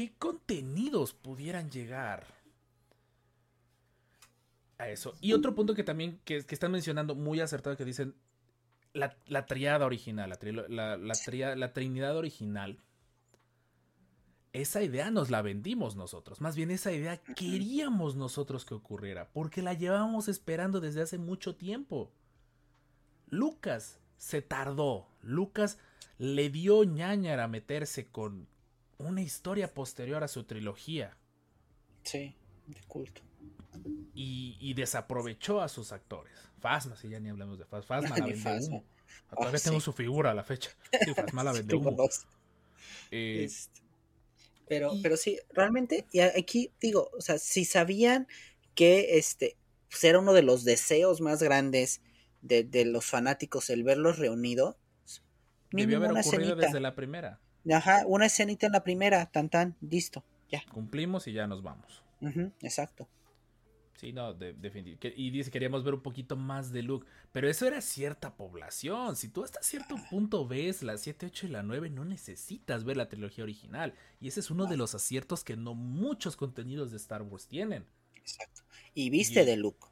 ¿Qué contenidos pudieran llegar? a eso. Y otro punto que también que, que están mencionando muy acertado que dicen la, la triada original, la, trilo- la, la tria- la trinidad original. Esa idea nos la vendimos nosotros. Más bien esa idea queríamos nosotros que ocurriera. Porque la llevábamos esperando desde hace mucho tiempo. Lucas se tardó. Lucas le dio ñañara a meterse con una historia posterior a su trilogía Sí, de culto. y, y desaprovechó a sus actores. Fasma, si ya ni hablamos de Fasma. Fasma la vende humo. Todavía Ah, tengo sí. su figura a la fecha. Sí, Fasma la vende. Eh, Este, Pero, y- pero sí, realmente, y aquí digo, o sea, si sabían que este pues, era uno de los deseos más grandes de, de los fanáticos el verlos reunidos, debió haber ocurrido desde la primera. Ajá, una escenita en la primera, tan tan, listo, ya. Cumplimos y ya nos vamos. Ujú, exacto. Sí, no, de, definitivamente. Y dice queríamos ver un poquito más de Luke. Pero eso era cierta población. Si tú hasta cierto punto ves la 7, 8 y la 9, no necesitas ver la trilogía original. Y ese es uno de los aciertos que no muchos contenidos de Star Wars tienen. Exacto. Y viste Y- de Luke.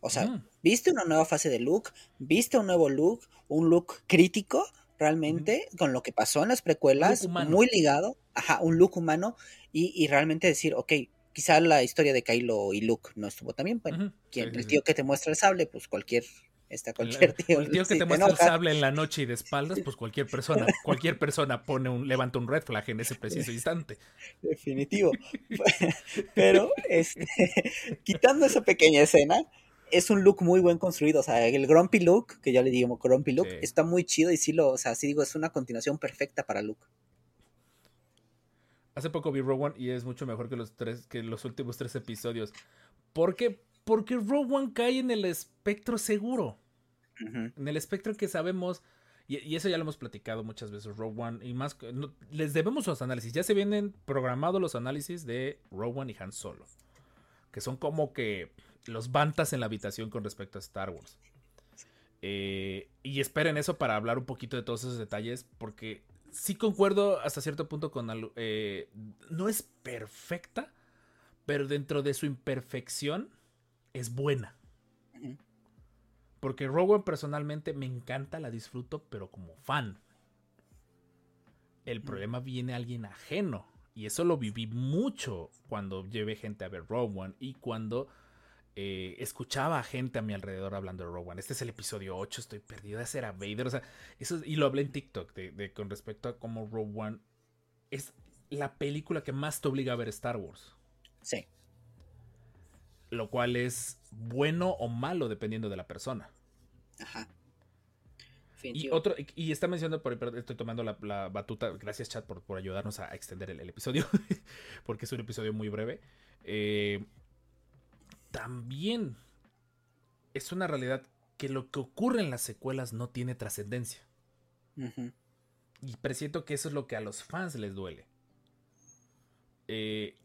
O sea, Mm. viste una nueva fase de Luke, viste un nuevo Luke, un look crítico realmente con lo que pasó en las precuelas, muy ligado, ajá, un look humano y, y realmente decir, ok, quizá la historia de Kylo y Luke no estuvo tan bien, bueno, quien- Sí, el sí. tío que te muestra el sable, pues cualquier, está cualquier tío. el tío que si te muestra el sable en la noche y de espaldas, pues cualquier persona, cualquier persona pone un, levanta un red flag en ese preciso instante. Definitivo. Pero, este, quitando esa pequeña escena, es un look muy buen construido. O sea, el Grumpy Look, que yo le digo Grumpy Look, Sí. está muy chido y sí lo, o sea, sí digo, es una continuación perfecta para Luke. Hace poco vi Rogue One y es mucho mejor que los tres, que los últimos tres episodios. ¿Por qué? Porque Rogue One cae en el espectro seguro. En el espectro que sabemos. Y, y eso ya lo hemos platicado muchas veces, Rogue One. Y más. no- les debemos los análisis. Ya se vienen programados los análisis de Rogue One y Han Solo. Que son como que los bantas en la habitación con respecto a Star Wars. Eh, y esperen eso para hablar un poquito de todos esos detalles. Porque sí concuerdo hasta cierto punto con. Eh, no es perfecta. Pero dentro de su imperfección. Es buena. Porque Rogue One personalmente me encanta, la disfruto, pero como fan. El problema viene a alguien ajeno. Y eso lo viví mucho cuando llevé gente a ver Rogue One y cuando eh, escuchaba a gente a mi alrededor hablando de Rogue One. Este es el episodio 8, estoy perdido de hacer a Vader. O sea, eso, es- y lo hablé en TikTok de, de- con respecto a cómo Rogue One es la película que más te obliga a ver Star Wars. Sí. Lo cual es bueno o malo dependiendo de la persona. Ajá. Y, otro, y- está mencionando, por, estoy tomando la, la batuta, gracias chat por, por ayudarnos a extender el, el episodio, porque es un episodio muy breve. Eh, también es una realidad que lo que ocurre en las secuelas no tiene trascendencia. Y presiento que eso es lo que a los fans les duele. Eh,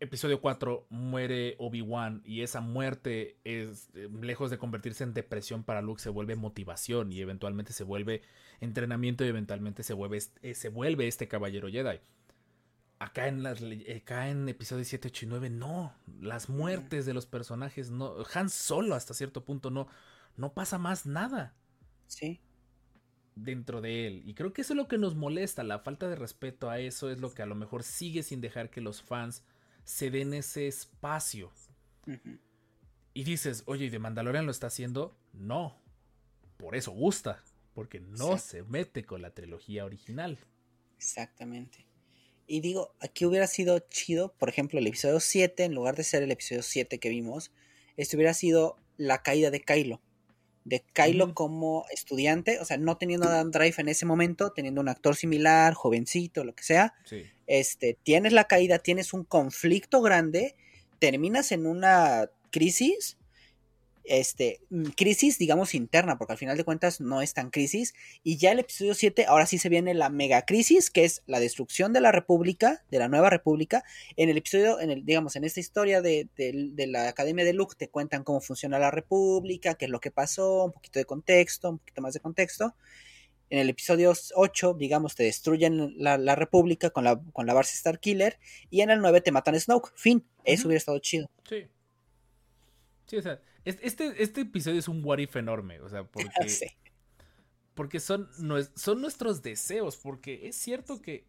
episodio 4 muere Obi-Wan y esa muerte es eh, lejos de convertirse en depresión para Luke se vuelve motivación y eventualmente se vuelve entrenamiento y eventualmente se vuelve eh, se vuelve este caballero Jedi. Acá en las acá en episodio 7, 8 y 9 no, las muertes de los personajes no Han solo hasta cierto punto no no pasa más nada Sí. dentro de él. Y creo que eso es lo que nos molesta, la falta de respeto a eso es lo que a lo mejor sigue sin dejar que los fans se den ese espacio. Y dices, oye, ¿y de Mandalorian lo está haciendo? No. Por eso gusta, porque no Sí. se mete con la trilogía original. Exactamente. Y digo, aquí hubiera sido chido, por ejemplo, el episodio 7, en lugar de ser el episodio 7 que vimos, este hubiera sido la caída de Kylo. De Kylo como estudiante, o sea, no teniendo a Dan Drive en ese momento, teniendo un actor similar, jovencito, lo que sea, Sí. este, tienes la caída, tienes un conflicto grande, terminas en una crisis, este, mm, crisis, digamos, interna, porque al final de cuentas no es tan crisis, y ya el episodio 7, ahora sí se viene la mega crisis, que es la destrucción de la república, de la nueva república, en el episodio, en el, digamos, en esta historia de, de- de la Academia de Luke, te cuentan cómo funciona la república, qué es lo que pasó, un poquito de contexto, un poquito más de contexto, en el episodio 8, digamos, te destruyen la, la República con la, con la base Starkiller. Y en el 9 te matan a Snoke. Fin. Eso hubiera estado chido. Sí. Sí, o sea, es- este, este episodio es un what if enorme, o sea, porque... Sí. Porque son, son nuestros deseos. Porque es cierto que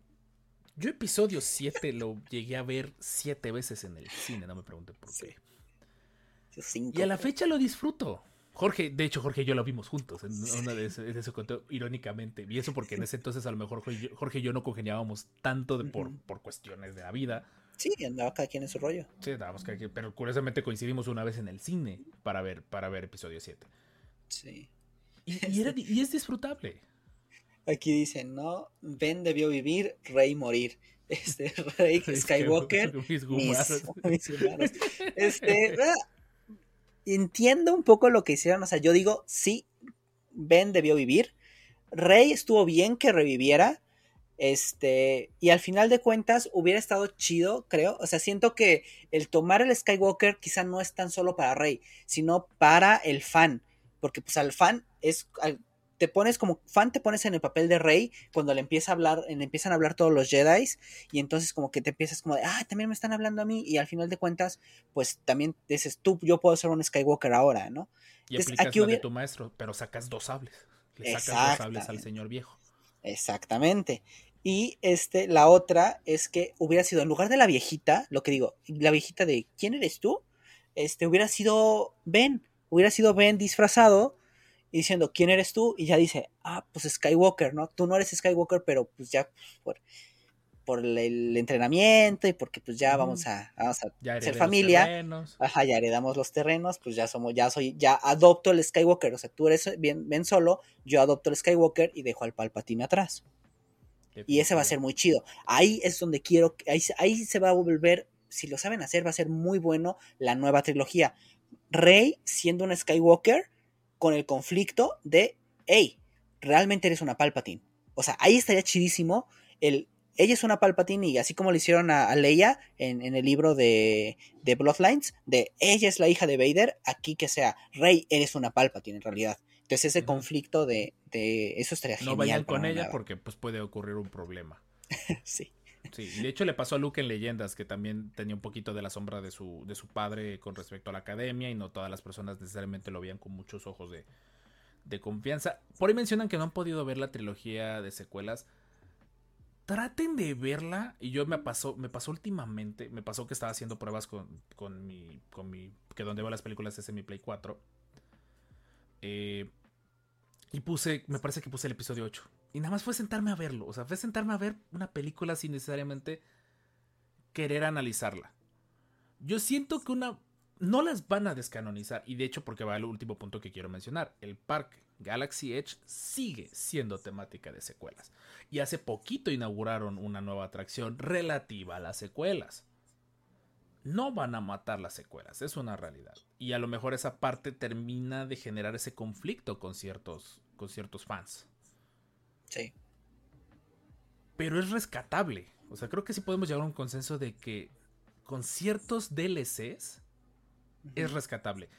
yo episodio 7 lo llegué a ver siete veces en el cine, no me pregunten por qué. Y a la fecha lo disfruto. Jorge, de hecho, Jorge y yo lo vimos juntos en una de ese, de ese conteo, irónicamente. Y eso porque en ese entonces a lo mejor Jorge y yo, Jorge y yo no congeniábamos tanto de por, por cuestiones de la vida. Sí, andaba cada quien en su rollo. Sí, estábamos que- que- pero curiosamente coincidimos una vez en el cine para ver, para ver episodio 7. Sí. Y, y era di- y es disfrutable. Aquí dicen, ¿no? Ben debió vivir, Rey morir. Este, Rey Skywalker, Mis mis, gumaros. mis. Este, ah, entiendo un poco lo que hicieron. O sea, yo digo, sí, Ben debió vivir. Rey estuvo bien que reviviera. Este, y al final de cuentas hubiera estado chido, creo. O sea, siento que el tomar el Skywalker quizá no es tan solo para Rey, sino para el fan. Porque pues al fan es, al- te pones como fan, te pones en el papel de Rey cuando le empieza a hablar, le empiezan a hablar todos los Jedi y entonces como que te empiezas como de, ah, también me están hablando a mí y al final de cuentas, pues también dices, tú, yo puedo ser un Skywalker ahora, ¿no? Y Entonces, aplicas aquí la de tu maestro, pero sacas dos sables. Le sacas dos sables al señor viejo. Exactamente. Y este, la otra es que hubiera sido, en lugar de la viejita, lo que digo, la viejita de ¿quién eres tú? Este, hubiera sido Ben, hubiera sido Ben disfrazado y diciendo ¿quién eres tú? Y ya dice, ah, pues Skywalker, ¿no? Tú no eres Skywalker, pero pues ya por, por el, entrenamiento y porque pues ya vamos a, vamos a Ya ser familia. Ajá, ya heredamos los terrenos, pues ya somos, ya soy, ya adopto el Skywalker, o sea, tú eres bien, Ben solo, yo adopto el Skywalker y dejo al Palpatine atrás. Y ese va a ser muy chido. Ahí es donde quiero, ahí, se- ahí se va a volver, si lo saben hacer, va a ser muy bueno la nueva trilogía. Rey siendo un Skywalker con el conflicto de, hey, realmente eres una Palpatine. O sea, ahí estaría chidísimo el... Ella es una Palpatine y así como le hicieron a, a Leia en, en el libro de, de Bloodlines, de ella es la hija de Vader, aquí que sea, Rey, eres una Palpatine en realidad. Entonces ese conflicto de, de... Eso estaría No genial. vayan para con ella porque pues puede ocurrir un problema. Sí. Sí, y de hecho le pasó a Luke en Leyendas, que también tenía un poquito de la sombra de su, de su padre con respecto a la academia y no todas las personas necesariamente lo veían con muchos ojos de, de confianza. Por ahí mencionan que no han podido ver la trilogía de secuelas. Traten de verla. Y yo me pasó, me pasó últimamente, me pasó que estaba haciendo pruebas con, con mi, con mi, que donde veo las películas es en mi Play 4. Eh, y puse, me parece que puse el episodio 8. Y nada más fue sentarme a verlo. O sea, fue sentarme a ver una película sin necesariamente querer analizarla. Yo siento que una no las van a descanonizar. Y de hecho, porque va al último punto que quiero mencionar. El parque Galaxy Edge sigue siendo temática de secuelas. Y hace poquito inauguraron una nueva atracción relativa a las secuelas. No van a matar las secuelas, es una realidad. Y a lo mejor esa parte termina de generar ese conflicto con ciertos, con ciertos fans. Sí. Pero es rescatable. O sea, creo que sí podemos llegar a un consenso de que con ciertos DLCs es rescatable.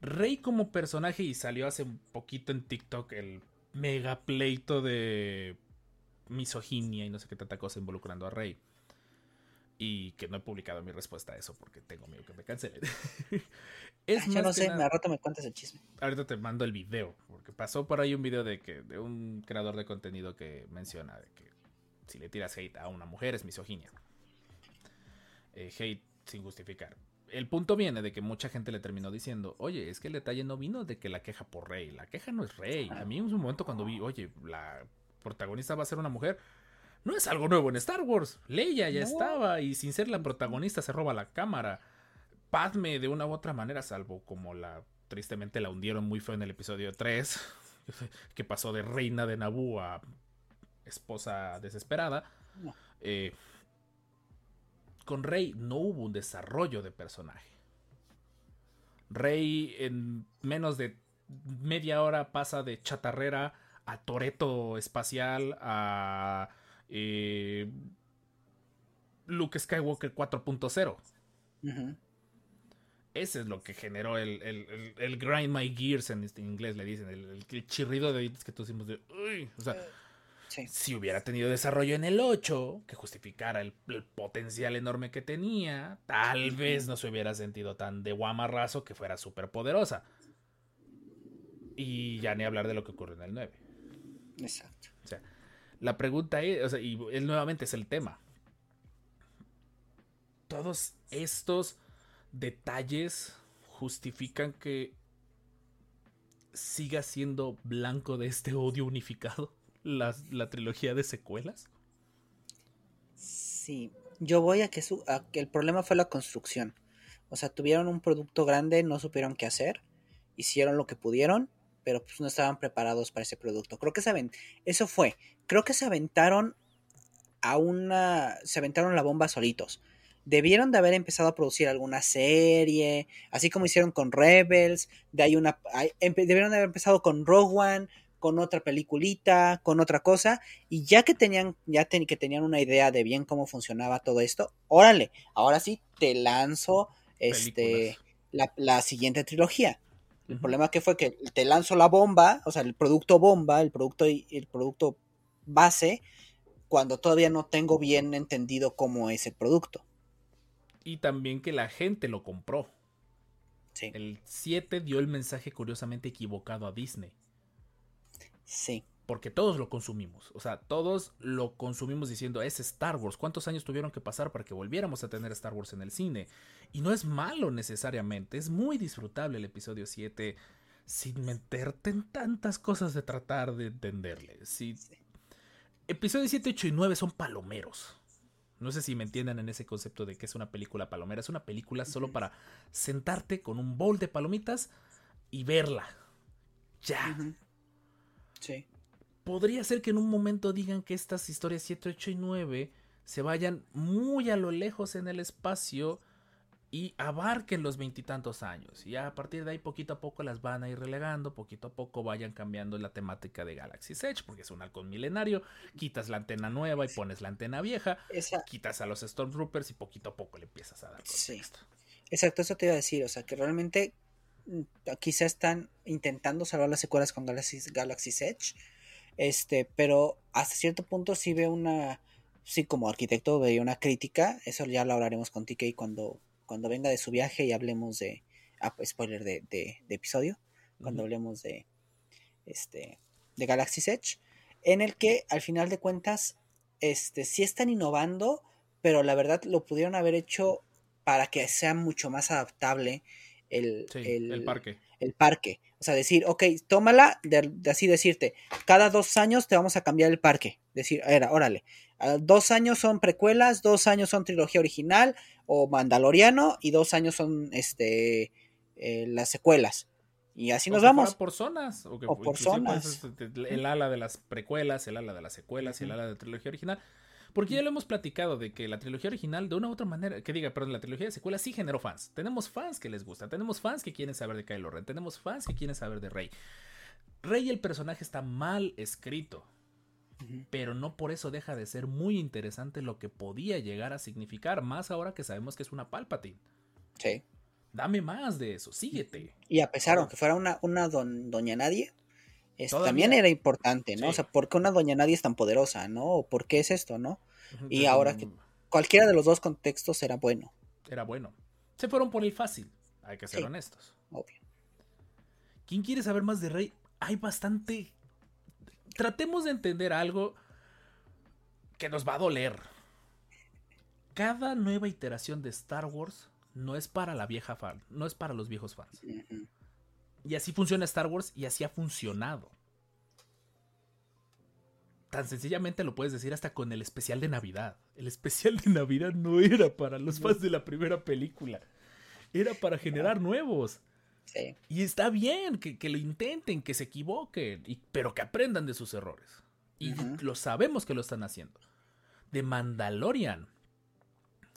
Rey como personaje, y salió hace un poquito en TikTok el mega pleito de misoginia y no sé qué tanta cosa involucrando a Rey. Y que no he publicado mi respuesta a eso porque tengo miedo que me cancelen. es Yo no sé, me rato me cuentas el chisme. Ahorita te mando el video, porque pasó por ahí un video de que de un creador de contenido que menciona que si le tiras hate a una mujer es misoginia. Eh, hate sin justificar el punto viene de que mucha gente le terminó diciendo, oye, es que el detalle no vino de que la queja por Rey, la queja no es Rey. A mí en un momento cuando vi, oye, la protagonista va a ser una mujer, no es algo nuevo en Star Wars. Leia ya estaba y sin ser la protagonista se roba la cámara. Padme de una u otra manera, salvo como la tristemente la hundieron muy feo en el episodio 3, que pasó de reina de Naboo a esposa desesperada. Eh, con Rey no hubo un desarrollo de personaje. Rey en menos de media hora pasa de chatarrera a Toreto espacial a eh, Luke Skywalker 4.0. Ese es lo que generó el, el, grind my gears en, este inglés, le dicen, el, chirrido de dientes que hicimos de... o sea, si hubiera tenido desarrollo en el 8, que justificara el, potencial enorme que tenía, tal vez no se hubiera sentido tan de guamarrazo que fuera súper poderosa. Y ya ni hablar de lo que ocurrió en el 9. Exacto. O sea, la pregunta es, o sea, y nuevamente es el tema. Todos estos detalles justifican que siga siendo blanco de este odio unificado la, trilogía de secuelas? Sí, yo voy a que, su, que el problema fue la construcción. O sea, tuvieron un producto grande, no supieron qué hacer, hicieron lo que pudieron, pero pues no estaban preparados para ese producto. Creo que se eso fue. Creo que se aventaron a una, se aventaron la bomba solitos. Debieron de haber empezado a producir alguna serie, así como hicieron con Rebels, de ahí una, debieron de haber empezado con Rogue One, con otra peliculita, con otra cosa, y ya que tenían, ya que tenían una idea de bien cómo funcionaba todo esto, órale, ahora sí te lanzo este la, siguiente trilogía. El problema que fue que te lanzo la bomba, o sea, el producto bomba, el producto, el producto base, cuando todavía no tengo bien entendido cómo es el producto. Y también que la gente lo compró. Sí. El 7 dio el mensaje curiosamente equivocado a Disney. Sí. Porque todos lo consumimos. O sea, todos lo consumimos diciendo, es Star Wars. ¿Cuántos años tuvieron que pasar para que volviéramos a tener Star Wars en el cine? Y no es malo necesariamente. Es muy disfrutable el episodio 7 sin meterte en tantas cosas de tratar de entenderle. Sí. Episodio 7, 8 y 9 son palomeros. No sé si me entiendan en ese concepto de que es una película palomera. Es una película solo para sentarte con un bowl de palomitas y verla. Ya. Sí. Podría ser que en un momento digan que estas historias 7, 8 y 9 se vayan muy a lo lejos en el espacio y abarquen los veintitantos años. Y a partir de ahí, poquito a poco las van a ir relegando, poquito a poco vayan cambiando la temática de Galaxy Edge, porque es un halcón milenario. Quitas la antena nueva y pones la antena vieja, quitas a los Stormtroopers y poquito a poco le empiezas a dar Sí. Exacto, eso te iba a decir. O sea, que realmente quizá están intentando salvar las secuelas con Galaxy, Galaxy Edge, este, pero hasta cierto punto sí ve una, sí como arquitecto ve una crítica, eso ya lo hablaremos con TK cuando, cuando venga de su viaje y hablemos de, ah, pues, spoiler de, de, episodio, cuando hablemos de, este, de Galaxy Edge, en el que al final de cuentas, este, sí están innovando, pero la verdad lo pudieron haber hecho para que sea mucho más adaptable el, el, parque. El parque. O sea, decir, ok, tómala, de, así decirte, cada dos años te vamos a cambiar el parque. Decir, era, órale, Dos años son precuelas, dos años son trilogía original o Mandaloriano y dos años son este eh, las secuelas. Y así O nos que vamos. fuera por zonas. O, que O por zonas. este, el ala de las precuelas, el ala de las secuelas y el ala de la trilogía original. Porque ya lo hemos platicado de que la trilogía original, de una u otra manera, que diga, perdón, la trilogía de secuelas sí generó fans. Tenemos fans que les gusta, tenemos fans que quieren saber de Kylo Ren, tenemos fans que quieren saber de Rey. Rey, el personaje está mal escrito, pero no por eso deja de ser muy interesante lo que podía llegar a significar, más ahora que sabemos que es una Palpatine. Sí. Dame más de eso, síguete. Y a pesar, aunque fuera una, una don- doña nadie, Todavía. también era importante, ¿no? Sí. O sea, ¿por qué una doña nadie es tan poderosa, no? ¿O ¿Por qué es esto, no? Y ahora que- Cualquiera de los dos contextos era bueno, Era bueno. Se fueron por el fácil, hay que ser Sí. honestos. obvio. ¿Quién quiere saber más de Rey? Hay bastante. Tratemos de entender algo que nos va a doler. Cada nueva iteración de Star Wars no es para la vieja fan, no es para los viejos fans. Y así funciona Star Wars y así ha funcionado. Tan sencillamente lo puedes decir hasta con el especial de Navidad. El especial de Navidad no era para los fans de la primera película. Era para generar nuevos. Sí. Y está bien que, que lo intenten, que se equivoquen, y- pero que aprendan de sus errores. Y lo sabemos que lo están haciendo. De Mandalorian,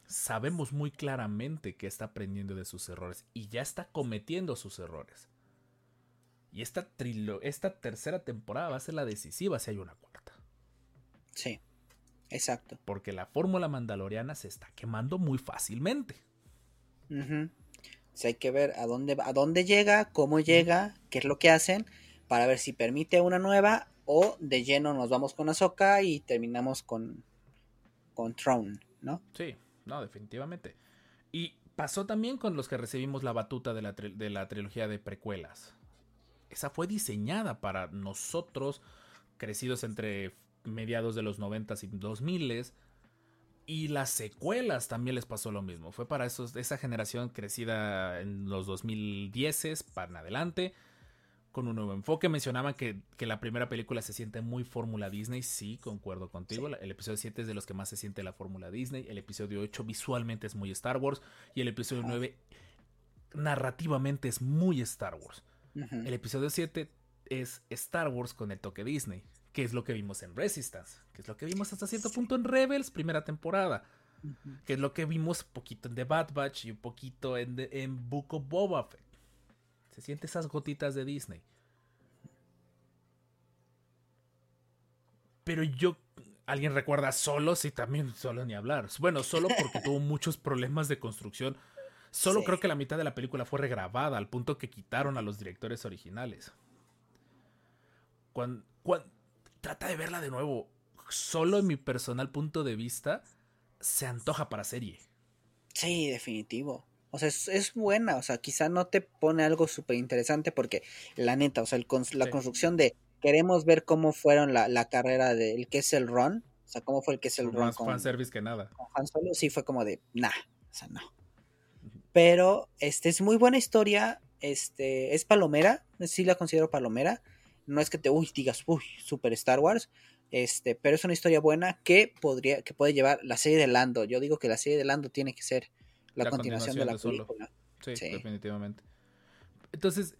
sabemos muy claramente que está aprendiendo de sus errores y ya está cometiendo sus errores. Y esta, trilo- esta tercera temporada va a ser la decisiva si hay una cuarta. Sí. Exacto. Porque la fórmula mandaloriana se está quemando muy fácilmente. Sea, hay que ver a dónde, a dónde llega, cómo llega, qué es lo que hacen, para ver si permite una nueva o de lleno nos vamos con Ahsoka y terminamos con, con Throne, ¿no? Sí, no, definitivamente. Y pasó también con los que recibimos la batuta de la, de la trilogía de precuelas. Esa fue diseñada para nosotros, crecidos entre mediados de los 90 y 2000 y las secuelas también les pasó lo mismo. Fue para esos, esa generación crecida en los 2010 para en adelante, con un nuevo enfoque. Mencionaban que, que la primera película se siente muy fórmula Disney. Sí, concuerdo contigo. El episodio 7 es de los que más se siente la fórmula Disney. El episodio 8 visualmente es muy Star Wars. Y el episodio Ajá. 9 narrativamente es muy Star Wars. El episodio 7 es Star Wars con el toque Disney, que es lo que vimos en Resistance, que es lo que vimos hasta cierto punto en Rebels, primera temporada, que es lo que vimos un poquito en The Bad Batch y un poquito en, The- en Book of Boba Fett. Se siente esas gotitas de Disney. Pero yo, ¿alguien recuerda solo? Sí, también solo ni hablar. Bueno, solo porque tuvo muchos problemas de construcción. Solo Sí. creo que la mitad de la película fue regrabada al punto que quitaron a los directores originales. Cuando, trata de verla de nuevo. Solo en mi personal punto de vista, se antoja para serie. Sí, definitivo. O sea, es, es buena, o sea, quizá no te pone algo súper interesante porque la neta, o sea, el la Sí. construcción de queremos ver cómo fueron la, la carrera del que es el run, o sea, cómo fue el que es el run Más con, fanservice que nada. con Han Solo, sí fue como de, nah, o sea, no. Pero, este, es muy buena historia, este, es palomera, sí la considero palomera, no es que te, uy, digas, uy, super Star Wars, este, pero es una historia buena que podría, que puede llevar la serie de Lando, yo digo que la serie de Lando tiene que ser la, La continuación, de la de película. Sí, Sí. definitivamente. Entonces,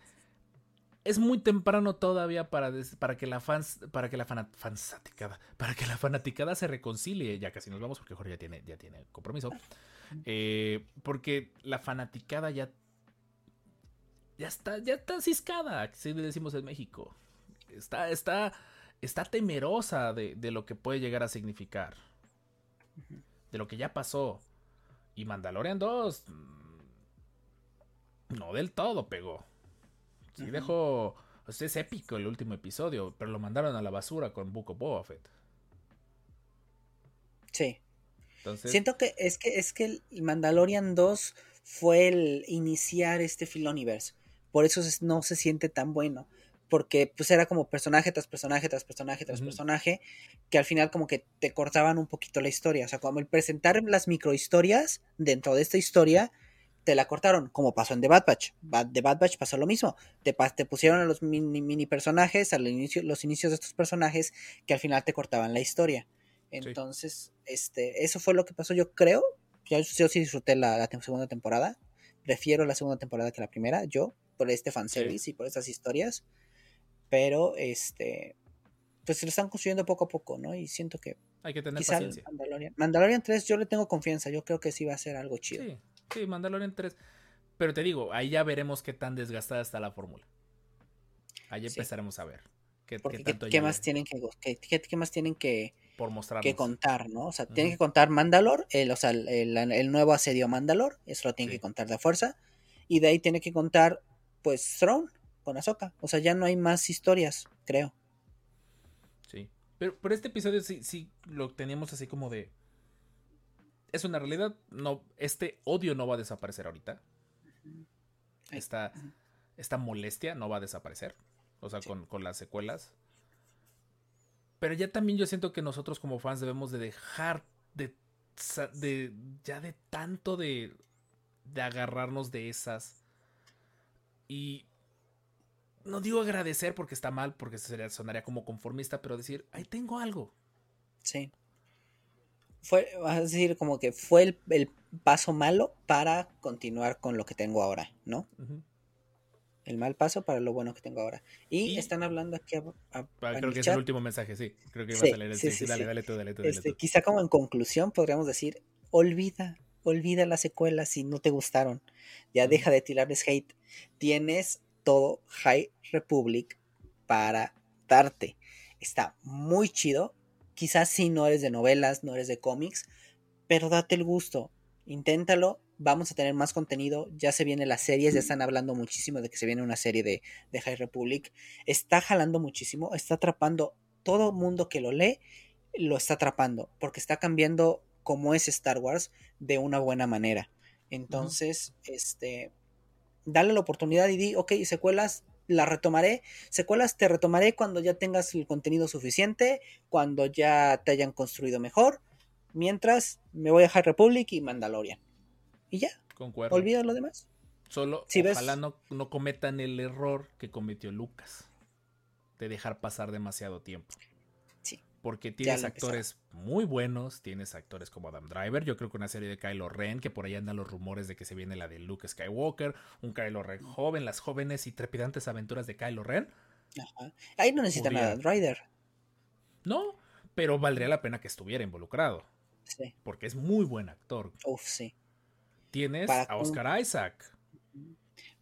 es muy temprano todavía para, des- para que la fans, para que la fansaticada, para que la fanaticada se reconcilie. Ya casi nos vamos porque Jorge ya tiene, ya tiene compromiso. Eh, porque la fanaticada ya ya está, ya está ciscada, así le decimos en México. Está, está, está temerosa de, de lo que puede llegar a significar. De lo que ya pasó. Y Mandalorian 2 mm, no del todo pegó. Sí dejó. o sea, es épico el último episodio, pero lo mandaron a la basura con of Boba Fett. Sí. Entonces, Siento que es que es que el Mandalorian 2 fue el iniciar este Filoniverse. Por eso es- no se siente tan bueno. Porque pues era como personaje tras personaje tras personaje tras personaje. Que al final como que te cortaban un poquito la historia. O sea, como el presentar las microhistorias dentro de esta historia. Te la cortaron, como pasó en The Bad Batch. Bad, The Bad Batch pasó lo mismo. Te, te pusieron a los mini, mini personajes, al inicio, los inicios de estos personajes, que al final te cortaban la historia. Entonces, este, eso fue lo que pasó, yo creo. Yo, yo sí disfruté la, segunda temporada. Prefiero la segunda temporada que la primera, yo, por este fanservice y por estas historias. Pero, este, pues se lo están construyendo poco a poco, ¿no? Y siento que Hay que tener quizá paciencia. Mandalorian, Mandalorian 3 yo le tengo confianza, yo creo que sí va a ser algo chido. Sí, sí, Mandalorian 3. Pero te digo, ahí ya veremos qué tan desgastada está la fórmula. Ahí Sí. empezaremos a ver qué, qué ¿qué, tanto qué ya más tienen que, qué, qué- qué más tienen que, por mostrarnos. que contar, ¿no? O sea, tienen Ujú. que contar Mandalor, el, o sea, el, nuevo asedio a Mandalor, eso lo tienen Sí. que contar de fuerza, y de ahí tiene que contar, pues, Throne con Ahsoka. O sea, ya no hay más historias, creo. Sí. Pero, pero este episodio sí, sí lo teníamos así como de. Es una realidad. No, este odio no va a desaparecer ahorita. Esta, esta molestia no va a desaparecer. O sea, con, con las secuelas. Pero ya también yo siento que nosotros como fans debemos de dejar de, ya de tanto de, de agarrarnos de esas. Y no digo agradecer porque está mal, porque sería, sonaría como conformista, pero decir, ahí tengo algo. Sí. Fue, vas a decir, como que fue el, el paso malo para continuar con lo que tengo ahora, ¿no? El mal paso para lo bueno que tengo ahora. Y, Y- están hablando aquí a, a- Ah, creo que es el último mensaje, sí. Creo que iba Sí, a salir el sí, dale, dale tú, dale tú, dale Este, tú. quizá como en conclusión podríamos decir, olvida, olvida las secuelas si no te gustaron. Ya deja de tirarles hate. Tienes todo High Republic para darte. Está muy chido. Quizás si no eres de novelas, no eres de cómics, pero date el gusto. Inténtalo. Vamos a tener más contenido. Ya se vienen las series. Ya están hablando muchísimo de que se viene una serie de, de High Republic. Está jalando muchísimo. Está atrapando todo mundo que lo lee lo está atrapando porque está cambiando como es Star Wars de una buena manera. Entonces, este, dale la oportunidad y di, ok, secuelas, la retomaré. Secuelas te retomaré cuando ya tengas el contenido suficiente, cuando ya te hayan construido mejor. Mientras, me voy a High Republic y Mandalorian. Y ya, Concuerdo. olvida lo demás. Solo Si ves- ojalá no, no cometan el error que cometió Lucas. De dejar pasar demasiado tiempo. Sí. Porque tienes actores muy buenos, tienes actores como Adam Driver, yo creo que una serie de Kylo Ren, que por ahí andan los rumores de que se viene la de Luke Skywalker, un Kylo Ren joven, las jóvenes y trepidantes aventuras de Kylo Ren. Ajá. Ahí no necesita Podría- nada, Rider. No, pero valdría la pena que estuviera involucrado, Sí. porque es muy buen actor. Uf, sí. Tienes Para a Oscar Isaac.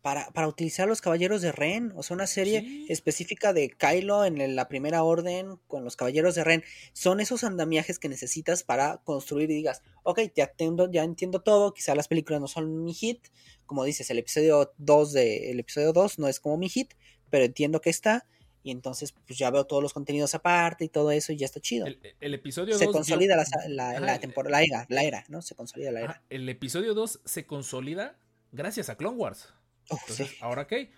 para, para utilizar los caballeros de Ren, o sea, una serie Sí. específica de Kylo en la primera orden con los caballeros de Ren. Son esos andamiajes que necesitas para construir y digas, ok, ya, entiendo, ya entiendo todo, quizá las películas no son mi hit, como dices, el episodio 2 de, el episodio 2 no es como mi hit, pero entiendo que está, y entonces pues ya veo todos los contenidos aparte y todo eso y ya está chido. El, el episodio Se 2 consolida la, la, la temporada, la era, la era, ¿no? Se consolida la era. Ajá, el episodio 2 se consolida gracias a Clone Wars. Entonces, sí. ¿ahora qué?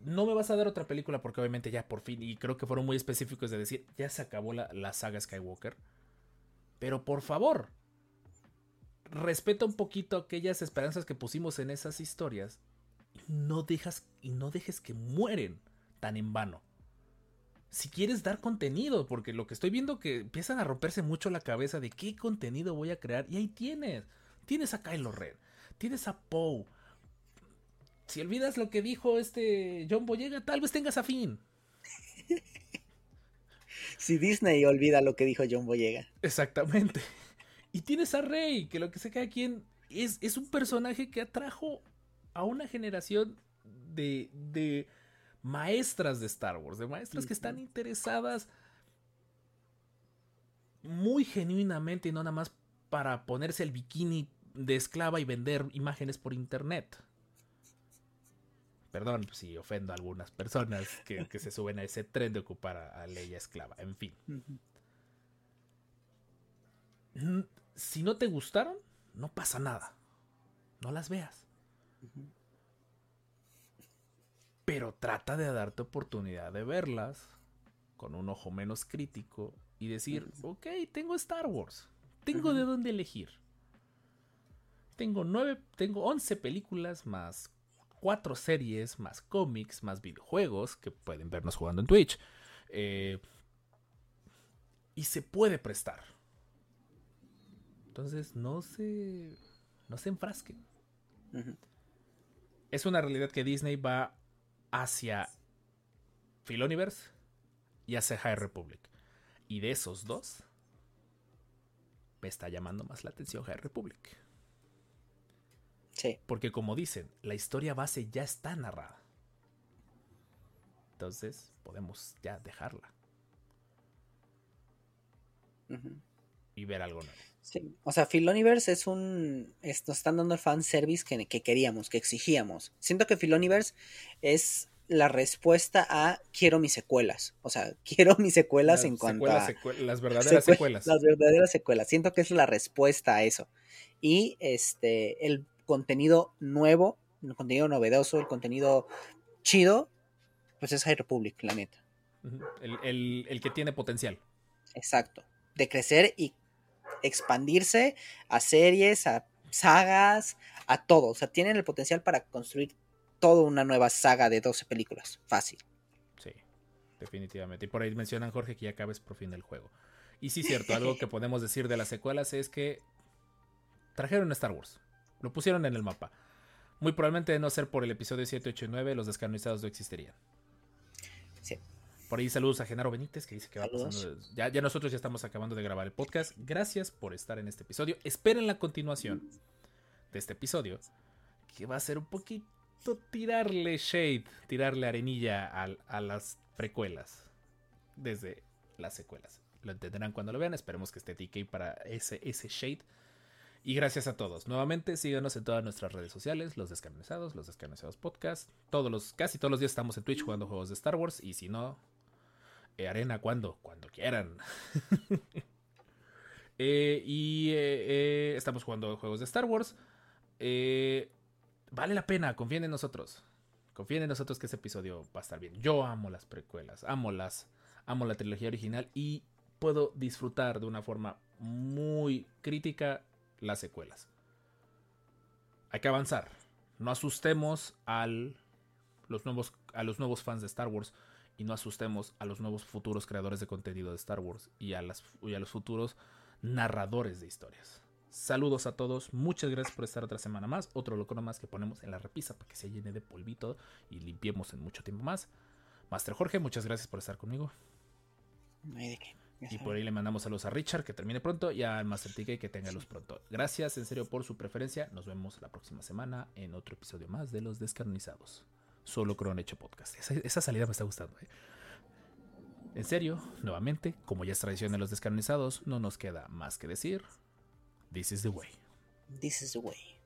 No me vas a dar otra película porque obviamente ya por fin, y creo que fueron muy específicos de decir, ya se acabó la, la saga Skywalker. Pero por favor, respeta un poquito aquellas esperanzas que pusimos en esas historias. Y no, dejas, y no dejes que mueren tan en vano. Si quieres dar contenido, porque lo que estoy viendo que empiezan a romperse mucho la cabeza de qué contenido voy a crear. Y ahí tienes. Tienes a Kylo Ren. Tienes a Poe. Si olvidas lo que dijo este John Boyega, tal vez tengas a Finn. Si Disney olvida lo que dijo John Boyega. Exactamente. Y tienes a Rey, que lo que sé cada quien es, es un personaje que atrajo a una generación de, de maestras de Star Wars, de maestras que están interesadas muy genuinamente y no nada más para ponerse el bikini de esclava y vender imágenes por internet. Perdón si ofendo a algunas personas que, que se suben a ese tren de ocupar a, a Leia esclava. En fin. Si no te gustaron, no pasa nada. No las veas. Pero trata de darte oportunidad de verlas con un ojo menos crítico y decir, ok, tengo Star Wars. Tengo de dónde elegir. Tengo nueve, tengo 11 películas más cuatro series, más cómics, más videojuegos que pueden vernos jugando en Twitch. Eh, y se puede prestar. Entonces no se, no se enfrasquen. Es una realidad que Disney va hacia Philoniverse y hacia High Republic. Y de esos dos, me está llamando más la atención High Republic. Sí. Porque como dicen, la historia base ya está narrada. Entonces, podemos ya dejarla. Y ver algo nuevo. Sí. O sea, Philoniverse es un. nos están dando el fanservice que, que queríamos, que exigíamos. Siento que Philoniverse es la respuesta a quiero mis secuelas. O sea, quiero mis secuelas en cuanto a. las verdaderas secuelas. Las verdaderas secuelas. Siento que es la respuesta a eso. Y este, el contenido nuevo, el contenido novedoso, el contenido chido, pues es High Republic, la neta. el, el que tiene potencial. Exacto. De crecer y expandirse a series, a sagas, a todo. O sea, tienen el potencial para construir toda una nueva saga de 12 películas. Fácil. Sí, definitivamente. Y por ahí mencionan, Jorge, que ya acabes por fin el juego. Y sí, cierto, algo que podemos decir de las secuelas es que trajeron Star Wars. Lo pusieron en el mapa. Muy probablemente de no ser por el episodio 7, 8 y 9, los descanonizados no existirían. Sí. Por ahí saludos a Genaro Benítez que dice que va pasando. Ya, ya nosotros ya estamos acabando de grabar el podcast. Gracias por estar en este episodio. Esperen la continuación de este episodio, que va a ser un poquito tirarle shade, tirarle arenilla a, las precuelas desde las secuelas. Lo entenderán cuando lo vean. Esperemos que esté TK para ese, ese shade. Y gracias a todos. Nuevamente, síganos en todas nuestras redes sociales, los descanonizados, los descanonizados podcast. Todos los, casi todos los días estamos en Twitch jugando juegos de Star Wars. Y si no, arena cuando, cuando quieran. Eh, y eh, estamos jugando juegos de Star Wars. Eh, vale la pena, confíen en nosotros. Confíen en nosotros que ese episodio va a estar bien. Yo amo las precuelas, amo las, amo la trilogía original y puedo disfrutar de una forma muy crítica las secuelas. Hay que avanzar. No asustemos al, los nuevos, a los nuevos fans de Star Wars y no asustemos a los nuevos futuros creadores de contenido de Star Wars y a, las, y a los futuros narradores de historias. Saludos a todos, muchas gracias por estar otra semana más. Otro loco más que ponemos en la repisa para que se llene de polvito y limpiemos en mucho tiempo más. Master Jorge, muchas gracias por estar conmigo. Y por ahí le mandamos saludos a Richard, que termine pronto, y a Master TK, que tenga luz pronto. Gracias en serio por su preferencia. Nos vemos la próxima semana en otro episodio más de Los Descarnizados. Solo Cron Hecho Podcast. Esa, salida me está gustando. ¿eh? En serio, nuevamente, como ya es tradición de los descanonizados, no nos queda más que decir. This is the way. This is the way.